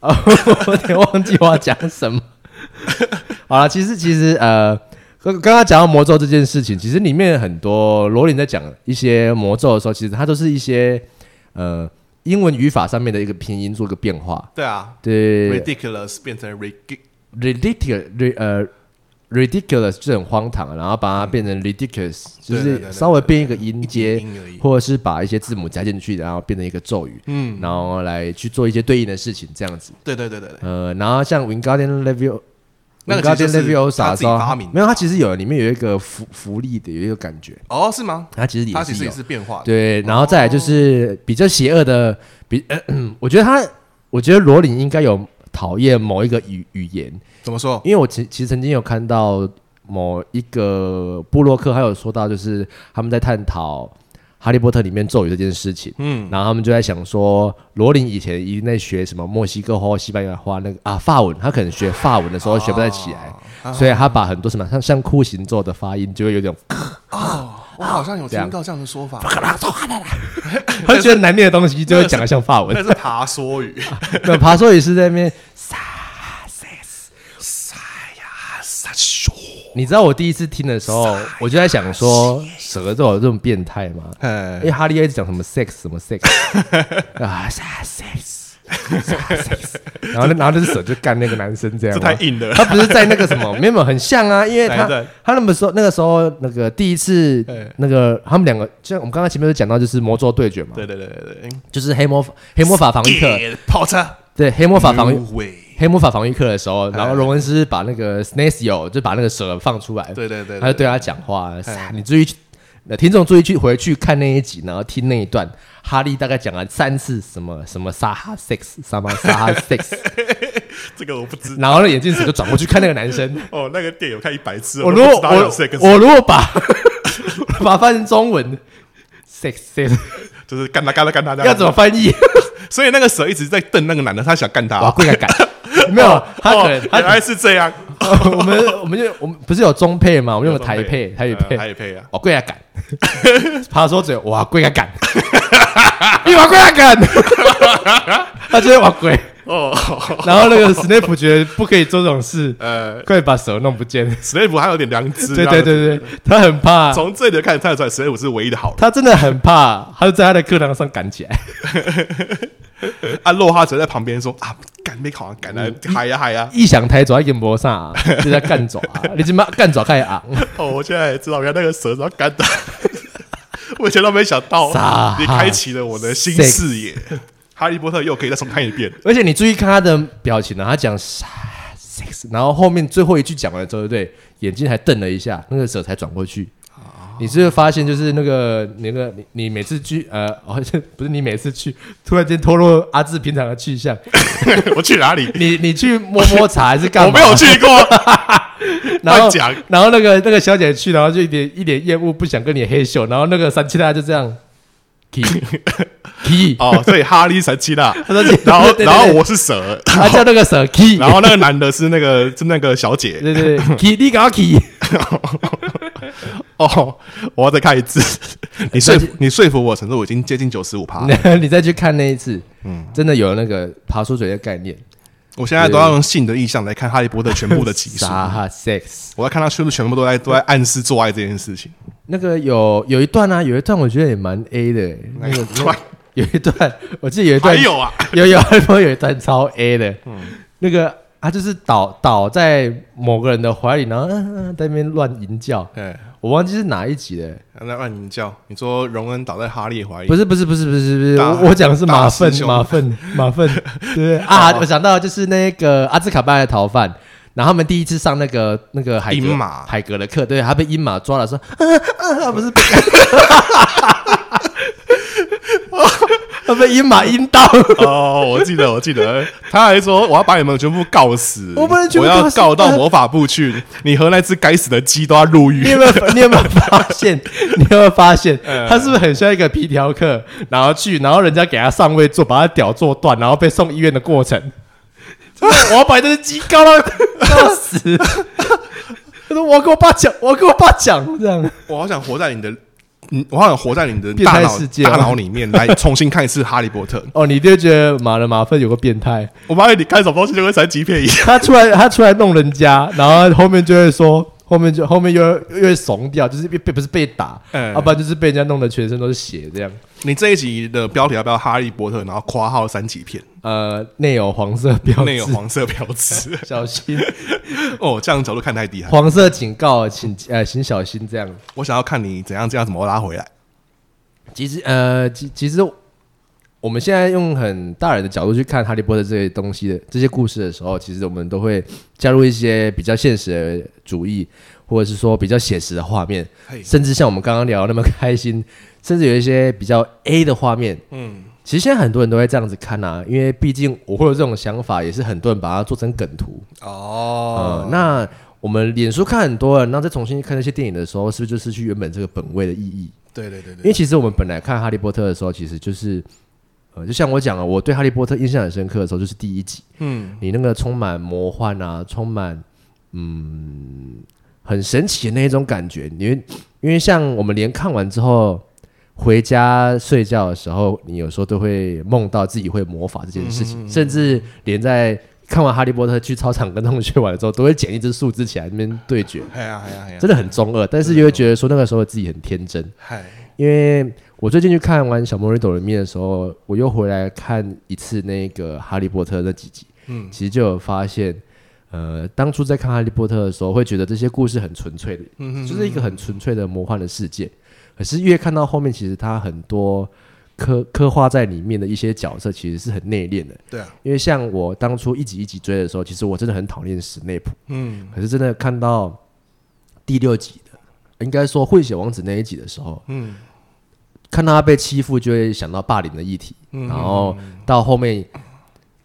啊，我有点忘记我要讲什么。好了，其实其实呃，刚刚刚讲到魔咒这件事情，其实里面很多罗琳在讲一些魔咒的时候，其实它都是一些呃英文语法上面的一个拼音做个变化。对啊对，ridiculous 变成 ridic，ridiculous，呃。Ridiculous 就很荒唐，然后把它变成 ridiculous，就是稍微变一个音阶。或者是把一些字母加进去，然后变成一个咒语，嗯，然后来去做一些对应的事情，这样子。对对对对对，呃，然后像 Wingardium Levio，那个其 Wingardium 实就是 Leviosa 他自己发明没有，它其实有里面有一个福福利的，有一个感觉，哦，是吗？它其实它其实也也是变化的。对，然后再来就是比较邪恶的，比、呃、我觉得他，我觉得罗琳应该有讨厌某一个语语言，怎么说？因为我其其实曾经有看到某一个布洛克，还有说到就是他们在探讨《哈利波特》里面咒语这件事情。嗯，然后他们就在想说，罗琳以前一定在学什么墨西哥话、西班牙话那个啊法文，他可能学法文的时候学不太起来，啊。所以他把很多什么像像酷刑咒的发音就会有点，哦，我好像有听到这样的说法，他觉得难念的东西就会讲的像法文。那。是爬梭语。那爬梭语是在那边，撒咻，你知道我第一次听的时候，我就在想说，舌头有这么变态吗？因哎为哈利一直讲什么 sex 什么 sex 啊 sex，然后那然后那只手就干那个男生这样太硬了。他不是在那个什么，没有很像啊，因为他 他那么说那个时候那个第一次哎那个他们两个，就像我们刚刚前面有讲到，就是魔咒对决嘛，对对对对对，就是黑魔黑魔法防御课，跑车，对黑魔法防御黑魔法防御课的时候，然后荣恩斯把那个 Snapeio 就把那个蛇放出来，对对对，他就对他讲话哎。你注意去，呃，听众注意去回去看那一集，然后听那一段，哈利大概讲了三次什么什么沙哈 sex，什么沙哈 sex，这个我不知然后那眼镜蛇就转过去看那个男生。哦，那个电影我看一百次，我如果我我如果把 把它翻成中文 sex sex 就是干他干他干他要怎么翻译？所以那个蛇一直在瞪那个男的，他想干他。哇，跪下干，没有，他可能原来是这样，我们我们就我们不是有中配嘛，我们用台配台语呃配，台语配啊。哦，跪下敢，他说嘴，哇，跪下敢，你往跪下敢，他就会往跪，哦，然后那个史内普觉得不可以做这种事，呃，快把手弄不见。史内普还有点良知。对对对对，他很怕，从这里看得出来，史内普是唯一的好人。他真的很怕，他就在他的课堂上赶起来。啊，洛哈则在旁边说啊，赶没考完，赶来嗨呀嗨呀。异想台走在眼脖上，就 在干爪，你他妈干爪开始昂，哦，我现在也知道，原来那个蛇是要干的。我以前都没想到，你开启了我的新视野。哈利波特又可以再重看一遍。而且你注意看他的表情呢，他讲 sex，然后后面最后一句讲完之后，对不对？眼睛还瞪了一下，那个蛇才转过去。你是不是发现，就是那个那个你你每次去呃，好像 不是你每次去，突然间透露阿志平常的去向，我去哪里？你你去摸摸茶还是干嘛？我没有去过。然后讲然后那个那个小姐去，然后就一点一点厌恶，不想跟你黑秀，然后那个三七大就这样，key key，哦，所以哈利神奇啦。他说然后然后我是蛇，他叫那个蛇 key，然后那个男的是那个是那个小姐。对对对 key，你搞 key，哦，我要再看一次。你说服你说服我程度已经接近九十五趴。你再去看那一次，嗯，真的有那个爬出嘴的概念，我现在都要用性的意象来看哈利波特全部的集数。啥哈 sex，我要看他是不是全部都在都在暗示做爱这件事情。那个有有一段啊，有一段我觉得也蛮 A 的，那个那个有一段，我记得有一段还有啊，有有有有一段超 A 的，那个他就是倒倒在某个人的怀里，然后嗯嗯在那边乱吟叫，哎，我忘记是哪一集了。那让你叫，你说荣恩倒在哈利怀里，不是不是不是不是不是，我我讲的是马大粪马粪马粪，对。啊？我想到就是那个阿兹卡班的逃犯，然后他们第一次上那个那个海格马海格的课，对他被阴马抓了，说啊啊他不是被 他被阴马阴到，哦，我记得，我记得，他还说我要把你们全部告死，我不能全部我要告到魔法部去，你和那只该死的鸡都要入狱你有。没有你有没有发现？你有没有发现嗯他是不是很像一个皮条客？然后去，然后人家给他上位坐，把他屌做断，然后被送医院的过程。就是我要把这只鸡搞到 告死。他说：“我要跟我爸讲，我要跟我爸讲，这样。我好想活在你的，嗯，我好想活在你的变大脑态世界大脑里面来重新看一次《哈利波特》。哦，你就觉得马了马粪有个变态，我发现你看什么东西就跟三级片一样。他出来他出来弄人家，然后后面就会说，后面就后面又又会怂掉，就是被被不是被打，嗯要不然就是被人家弄得全身都是血这样。你这一集的标题要不要《哈利波特》，然后括号三级片，呃，内有黄色标，内有黄色标志。小心。哦，这样角度看太低了。黄色警告，请呃请小心这样。我想要看你怎样这样怎么拉回来。其实呃，其其实我们现在用很大人的角度去看《哈利波特》这些东西的这些故事的时候，其实我们都会加入一些比较现实的主义，或者是说比较写实的画面，甚至像我们刚刚聊得那么开心，甚至有一些比较 A 的画面。嗯，其实现在很多人都会这样子看啊，因为毕竟我会有这种想法，也是很多人把它做成梗图。哦呃，那我们脸书看很多人，然后再重新看那些电影的时候，是不是就失去原本这个本位的意义？对对对对，因为其实我们本来看《哈利波特》的时候，其实就是，呃，就像我讲了，我对《哈利波特》印象很深刻的时候，就是第一集，嗯，你那个充满魔幻啊，充满嗯很神奇的那一种感觉。因为因为像我们连看完之后回家睡觉的时候，你有时候都会梦到自己会魔法这件事情，甚至连在看完《哈利波特》去操场跟同学玩的时候，都会捡一只树枝起来那边对决，哎呀哎呀哎呀，真的很中二，但是又会觉得说那个时候自己很天真。嗨，因为我最近去看完《小魔女斗人面》的时候，我又回来看一次那个《哈利波特》那几集，嗯。其实就有发现，呃，当初在看《哈利波特》的时候，会觉得这些故事很纯粹的，嗯就是一个很纯粹的魔幻的世界。可是越看到后面，其实它很多刻刻画在里面的一些角色，其实是很内敛的。对啊，因为像我当初一集一集追的时候，其实我真的很讨厌史内普，嗯。可是真的看到第六集的，应该说混血王子那一集的时候，嗯。看到他被欺负，就会想到霸凌的议题，嗯。然后到后面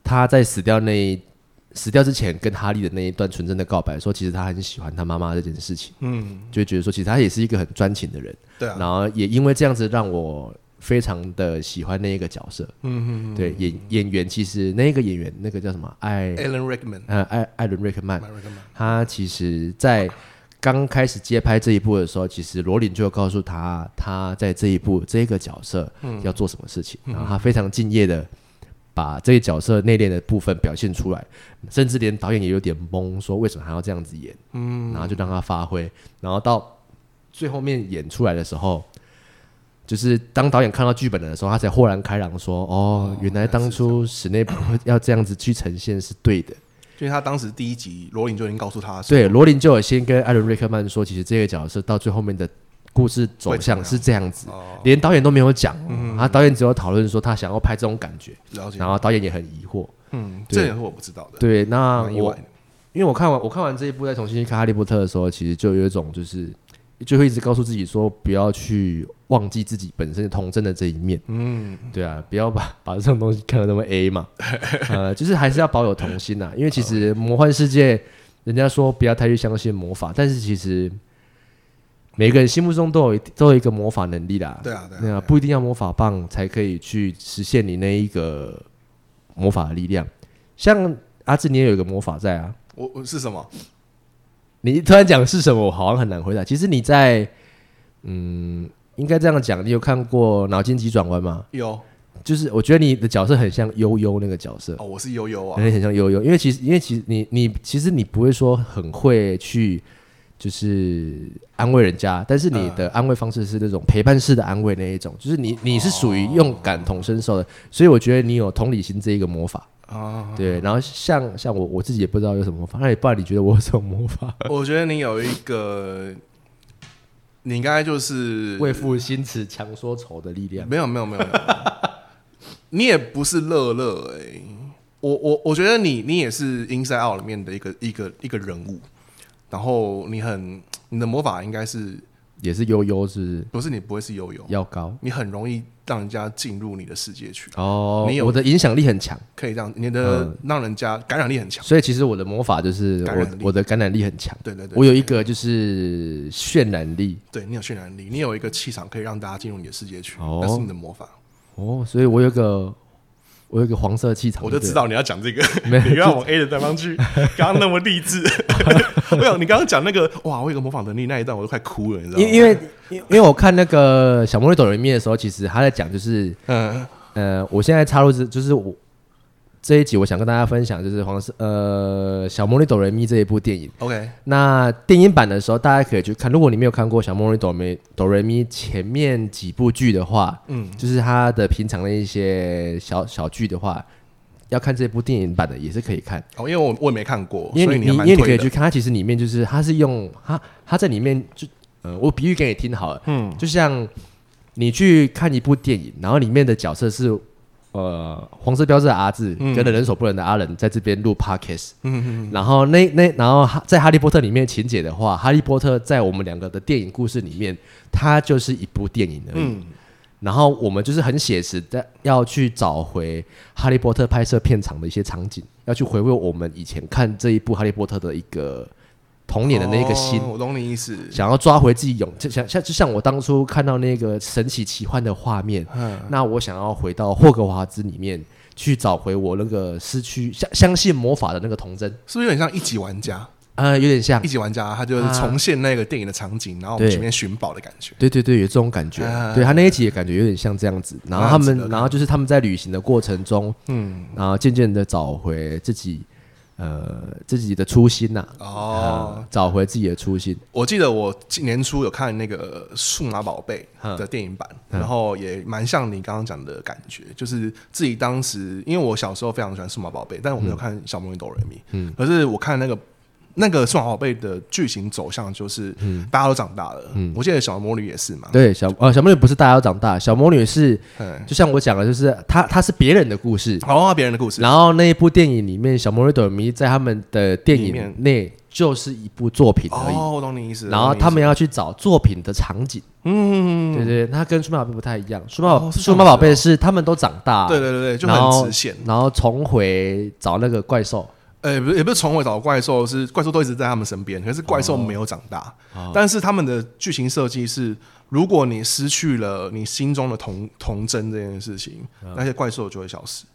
他在死掉那一死掉之前跟哈利的那一段纯真的告白，说其实他很喜欢他妈妈这件事情，嗯，就会觉得说其实他也是一个很专情的人，对啊，然后也因为这样子让我非常的喜欢那一个角色。嗯嗯对演演员其实那个演员那个叫什么？艾，Alan Rickman，呃艾艾伦瑞克曼，他其实在刚开始接拍这一部的时候，其实罗琳就告诉他，他在这一部这个角色要做什么事情，然后他非常敬业的把这个角色内敛的部分表现出来，甚至连导演也有点懵，说为什么还要这样子演，嗯，然后就让他发挥，然后到最后面演出来的时候。就是当导演看到剧本的时候，他才豁然开朗说：“哦，原来当初史内普要这样子去呈现是对的。”因为他当时第一集罗琳就已经告诉他，对，，罗琳就有先跟艾伦瑞克曼说，其实这个角色到最后面的故事走向是这样子，哦，连导演都没有讲、嗯，他导演只有讨论说他想要拍这种感觉，然后导演也很疑惑。嗯，对。这也是我不知道的，对，那我因为我看完我看完这一部，再重新去看《哈利波特》的时候，其实就有一种就是就会一直告诉自己说，不要去忘记自己本身童真的这一面。嗯，对啊，不要把 把这种东西看得那么 A 嘛，呃，就是还是要保有童心呐、因为其实魔幻世界，人家说不要太去相信魔法，但是其实每个人心目中都有都有一个魔法能力啦。对啊对啊对啊，不一定要魔法棒才可以去实现你那一个魔法的力量。像阿志，你也有一个魔法在啊。我我是什么？你突然讲是什么，我好像很难回答。其实你在，嗯，应该这样讲，你有看过《脑筋急转弯》吗？有就是我觉得你的角色很像悠悠那个角色，哦，我是悠悠啊，很很像悠悠，因为其实因为其实你你其实你不会说很会去就是安慰人家，但是你的安慰方式是那种陪伴式的安慰那一种，就是你你是属于用感同身受的，所以我觉得你有同理心这一个魔法。啊，对，然后像像我我自己也不知道有什么魔法，那你不然你觉得我有什么魔法？我觉得你有一个，你应该就是为赋新词强说愁的力量。没有没有没有，没有。你也不是乐乐哎，我我我觉得你你也是 Inside Out 里面的一个一个一个人物，然后你很你的魔法应该是也是悠悠是不是？你不会是悠悠，要高。你很容易让人家进入你的世界去，哦你有我的影响力很强，可以让你的让人家感染力很强，所以其实我的魔法就是我感染力。我的感染力很强。对对对，我有一个就是渲染力。对你有渲染力，你有一个气场可以让大家进入你的世界去，哦。那是你的魔法。哦，所以我有一个我有一个黄色气场，我就知道你要讲这个，没有你要往 A 的地方去，刚刚那么励志。没有你刚刚讲那个哇，我有个模仿能力那一段，我都快哭了，你知道吗？因因为因因为我看那个小魔女斗人面的时候，其实他在讲就是嗯呃，我现在插入是就是我这一集我想跟大家分享就是黄色呃小魔女斗瑞咪这一部电影。，OK，那电影版的时候，大家可以去看。如果你没有看过《小魔女哆咪哆瑞咪》前面几部剧的话，嗯，就是它的平常的一些小小剧的话，要看这部电影版的也是可以看。哦，因为我我也没看过，因为你因为你可以去看，它其实里面就是它是用它它在里面就呃，我比喻给你听好了，嗯就像你去看一部电影，然后里面的角色是呃黄色标志的阿志、嗯。跟人手不能的阿仁在这边录 podcast，嗯嗯。然后那那然后哈在《哈利波特》里面情节的话，《哈利波特》在我们两个的电影故事里面，它就是一部电影而已。嗯。然后我们就是很写实的要去找回《哈利波特》拍摄片场的一些场景，要去回味我们以前看这一部《哈利波特》的一个童年的那个心。哦我懂你意思。想要抓回自己勇，就像像就像我当初看到那个神奇奇幻的画面，嗯那我想要回到霍格华兹里面去找回我那个失去相相信魔法的那个童真，是不是有点像一级玩家？呃，有点像一，级玩家他就是啊重现那个电影的场景，然后我们前面寻宝的感觉。对对对，有这种感觉。啊对他那一集也感觉有点像这样子。然后他们，然后就是他们在旅行的过程中，嗯，然后渐渐的找回自己，呃，自己的初心呐、哦。呃，找回自己的初心。我记得我今年初有看那个《数码宝贝》嗯的电影版，然后也蛮像你刚刚讲的感觉，就是自己当时，因为我小时候非常喜欢数码宝贝，但我没有看小魔女哆瑞咪，嗯。可是我看那个那个数码宝贝的剧情走向就是，大家都长大了。我记得小魔女也是嘛。对，小呃小魔女不是大家都长大，小魔女是嗯，就像我讲的，就是她她是别人的故事，哦，别人的故事。然后那一部电影里面，小魔女朵咪在他们的电影里面内就是一部作品而已。哦，我懂你意思。然后他们要去找作品的场景，嗯，对对，对它跟数码宝贝不太一样。数码数码宝贝是他们都长大，对对对对，就很直线。然后重回找那个怪兽，呃，不是也不是重回找怪兽，是怪兽都一直在他们身边，可是怪兽没有长大。但是他们的剧情设计是，如果你失去了你心中的童童真这件事情，那些怪兽就会消失。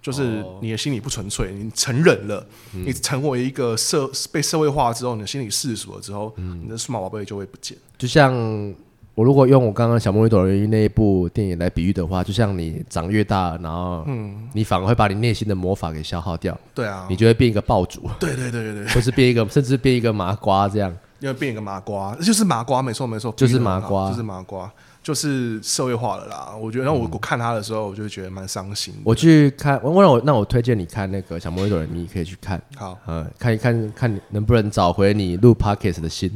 就是你的心理不纯粹，你成人了，你成为一个社被社会化之后，你的心理世俗了之后，你的数码宝贝就会不见。就像我如果用我刚刚小魔女朵云那一部电影来比喻的话，就像你长越大，然后嗯。你反而会把你内心的魔法给消耗掉，对啊。你，就会变一个爆竹，对对对对对，或是变一个，甚至变一个麻瓜这样。因为变一个麻瓜，就是麻瓜，没错没错，就是麻瓜。就是麻瓜，就是社会化了啦。我觉得，然后我我看他的时候，我就觉得蛮伤心的。我去看，我让我那我推荐你看那个小魔女朵咪，可以去看，好，嗯，看一看看你能不能找回你录 podcast 的心。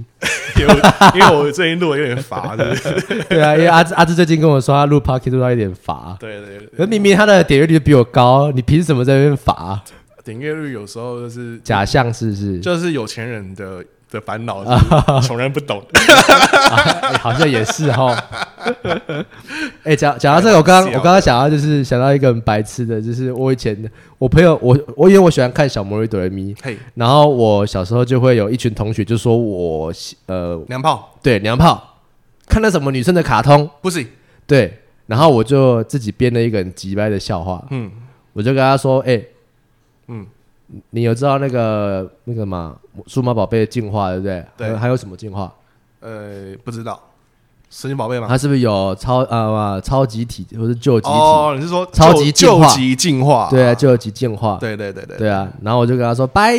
因为我因为我最近录的有点乏，对不对？对啊，因为阿志阿志最近跟我说他录 podcast 录到有点乏，对对对，可明明他的点阅率比我高，你凭什么在那边乏？点阅率有时候就是假象是不是？就是有钱人的的烦恼，是穷人不懂。哎好像也是哈。哎，讲讲到这个，我刚刚我刚刚想到就是想到一个很白痴的，就是我以前我朋友我我因为我喜欢看小魔女哆来咪，嘿，然后我小时候就会有一群同学就说我呃娘炮对娘炮看那什么女生的卡通，不是，对，然后我就自己编了一个很急掰的笑话，嗯我就跟他说，哎、嗯，你有知道那个那个吗？数码宝贝进化对不对？对还有还有什么进化？呃，不知道，神奇宝贝吗？它是不是有超呃超级体或是救急体？哦，你是说超级进化救急进化？对啊，救急进化。对对对对对啊，然后我就跟他说拜，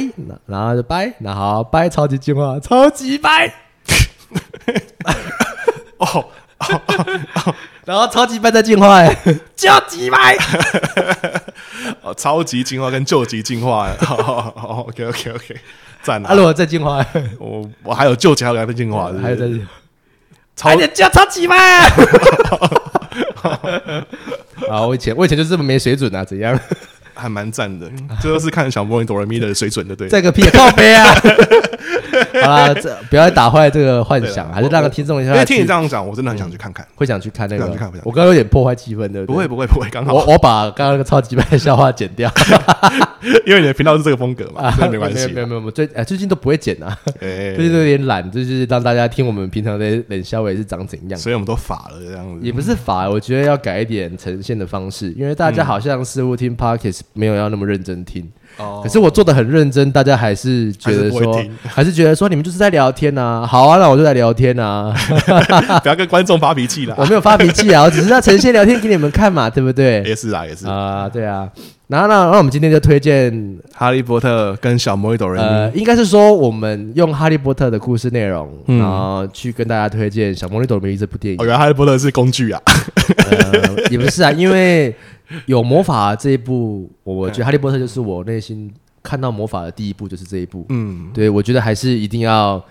然后就拜，那好拜超级进化，超级拜，哦，然后超级拜再进化，哎，就几拜。哦，超级进化跟救急进化，OK OK OK，赞啊，阿罗在进化，我我还有救急，还有在进化，还有在超还得叫超级嘛。啊，我以前我以前就这么没水准啊，怎样？还蛮赞的，这都是看小魔女哆来咪的水准的，对。这个屁靠背啊！好啦，这不要打坏这个幻想，还是让听众一下因为听你这样讲，我真的很想去看看。会想去看那个想去看。我刚刚有点破坏气氛，对对？不会不会不会，刚好，我我把刚刚那个超级白的笑话剪掉，因为你的频道是这个风格嘛，所以没关系没有。没有没有，最哎最近都不会剪啊，哎最近都有点懒，就是让大家听我们平常的冷笑话是长怎样。所以我们都法了这样子。也不是法，我觉得要改一点呈现的方式，因为大家好像似乎听 podcast 没有要那么认真听，哦可是我做的很认真，大家还是觉得说还是觉得说你们就是在聊天呐、好啊，那我就在聊天呐、不要跟观众发脾气啦我。没有发脾气啊，我只是要呈现聊天给你们看嘛，对不对？也是啊，也是。啊、对啊。然后呢，那我们今天就推荐，哈利波特跟小魔女斗人呃，应该是说我们用哈利波特的故事内容，嗯然后去跟大家推荐《小魔女朵梅》这部电影哦，。原来哈利波特是工具啊。呃，也不是啊，因为 有魔法这一部，我觉得《哈利波特》就是我内心看到魔法的第一步，就是这一部。嗯，对，我觉得还是一定要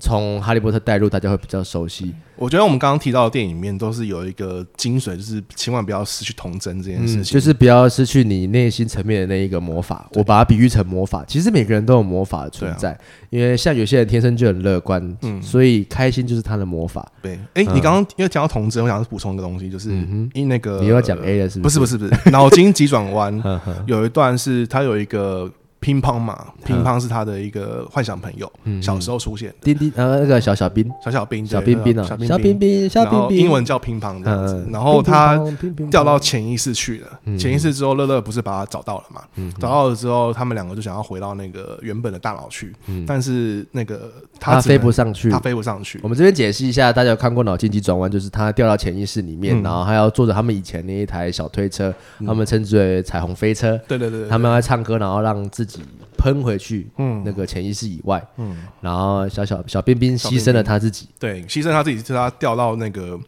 从《哈利波特》带入，大家会比较熟悉。我觉得我们刚刚提到的电影里面都是有一个精髓，就是千万不要失去童真这件事嗯，情。就是不要失去你内心层面的那一个魔法。我把它比喻成魔法，其实每个人都有魔法的存在，因为像有些人天生就很乐观，嗯所以开心就是他的魔法。对。哎，你刚刚因为讲到童真，我想补充一个东西，就是嗯因那个你又要讲 A 了是不是？不是不是不是，脑筋急转弯 有一段是它有一个乒乓嘛，乒乓是他的一个幻想朋友，嗯小时候出现，丁丁呃那个小小兵，小小兵，小对冰冰啊，小小冰冰，小然后冰冰，英文叫乒乓这样子嗯，然后他掉到潜意识去了。嗯。潜意识之后，乐乐不是把他找到了嘛？找到了之后，他们两个就想要回到那个原本的大脑去，但是那个他飞不，上去。他。飞不上去。我。们这边解释一下，大家有看过脑筋急转弯，就是他掉到潜意识里面，嗯。然后还要坐着他们以前那一台小推车，他们称之为彩虹飞车。对对对，对。他们要唱歌，然后让自己喷回去，嗯。那个潜意识以外，嗯，然后小小小彬彬牺牲了他自己，对，牺牲他自己，是他掉到那个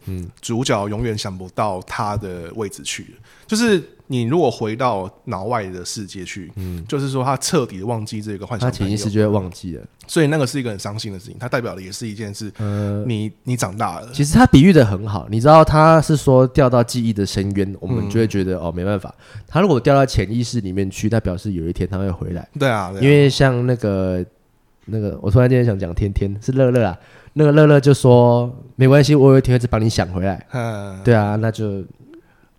主角永远想不到他的位置去。就是你如果回到脑外的世界去，嗯就是说他彻底的忘记这个幻想他，潜意识就会忘记了。所以那个是一个很伤心的事情。它代表的也是一件事，呃，你你长大了，其实他比喻的很好，你知道他是说掉到记忆的深渊，我们就会觉得、哦没办法。他如果掉到潜意识里面去，那表示有一天他会回来。对啊，对啊因为像那个那个，我突然间想讲天天是乐乐啊，那个乐乐就说没关系，我有一天会把你想回来。嗯，对啊，那就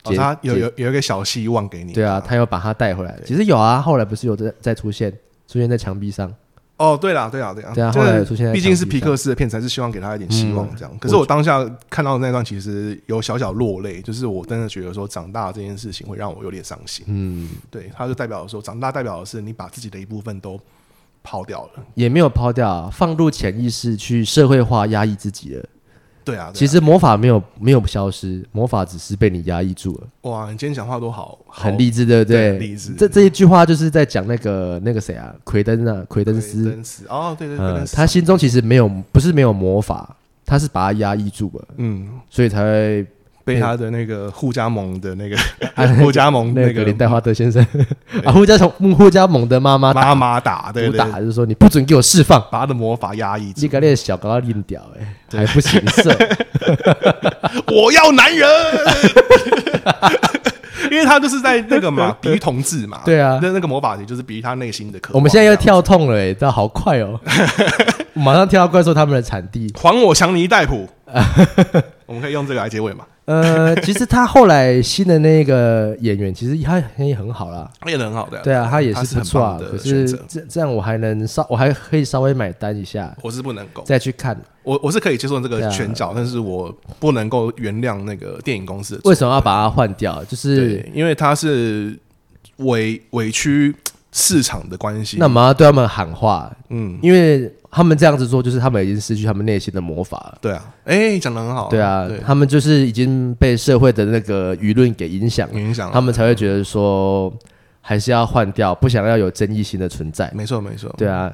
哦他有有有一个小希望给你，对啊，他又把他带回来。其实有啊，后来不是有再再出现出现在墙壁上，哦，对啦，对啦，对啦，对啊就是后来有出现在毕竟是皮克斯的片子，还是希望给他一点希望嗯这样。可是我当下看到那段，其实有小小落泪，就是我真的觉得说，长大这件事情会让我有点伤心。嗯，对，他就代表说，长大代表的是你把自己的一部分都抛掉了。也没有抛掉啊，放入潜意识去社会化压抑自己了。对啊，对啊。其实魔法没有没有消失，魔法只是被你压抑住了，哇，你今天讲话都好，好很励志，对励志。这这一句话就是在讲那个那个谁啊，奎登啊，奎登斯，登斯。哦，对对对，他心中其实没有，不是没有魔法，他是把它压抑住了，嗯。所以才会被他的那个互加盟的那个 啊互加盟那那个个林黛华德先生。啊，互加从互加盟的妈妈妈妈打，对对，打，就是说你不准给我释放，把他的魔法压抑住。你。个那小高要硬屌哎，还不行色，我要男人，因为他就是在那个嘛，比喻同志嘛，对啊。那那个魔法也就是比喻他内心的渴望。我们现在要跳痛了哎，这好快哦，马上跳到怪兽他们的产地。还我强尼戴普，我们可以用这个来结尾嘛？呃，其实他后来新的那个演员，其实他也很好啦。他演的很好的，对啊，他也是很不错啊。可是。这这样我还能稍，我还可以稍微买单一下，我是不能够，再去看。我我是可以接受这个拳脚，但是我不能够原谅那个电影公司为什么要把它换掉？就是对，因为他是委委屈市场的关系。那我们要对他们喊话，嗯，因为他们这样子做，就是他们已经失去他们内心的魔法了。对啊，哎，讲的很好，对啊对，他们就是已经被社会的那个舆论给影响了，影响了。他们才会觉得说还是要换掉，不想要有争议性的存在。没错没错，对啊，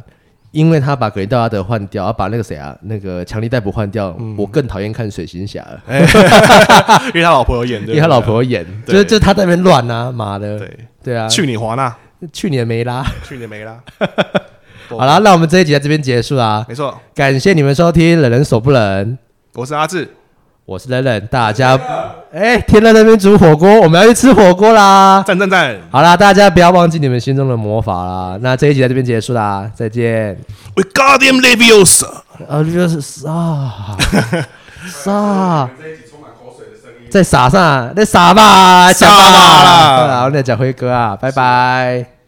因为他把格林戴华德换掉，要把那个谁啊，那个强力逮捕换掉，嗯。我更讨厌看水行侠了，因为他老婆有演，对不对？因为他老婆有演，就是就他在那边乱啊，妈的，对，对啊，去你华纳，去年没啦。去年没啦。好啦，那我们这一集在这边结束啦，没错，感谢你们收听《冷人手不冷》，我是阿志，我是冷冷，大家，哎、天乐那边煮火锅，我们要去吃火锅啦。赞赞赞好啦，大家不要忘记你们心中的魔法啦。那这一集在这边结束啦，再见。，We got him Leviosa。啊，就是撒撒，在撒啥？在撒吧，撒讲吧啦啦。好，那讲辉哥啊，拜拜。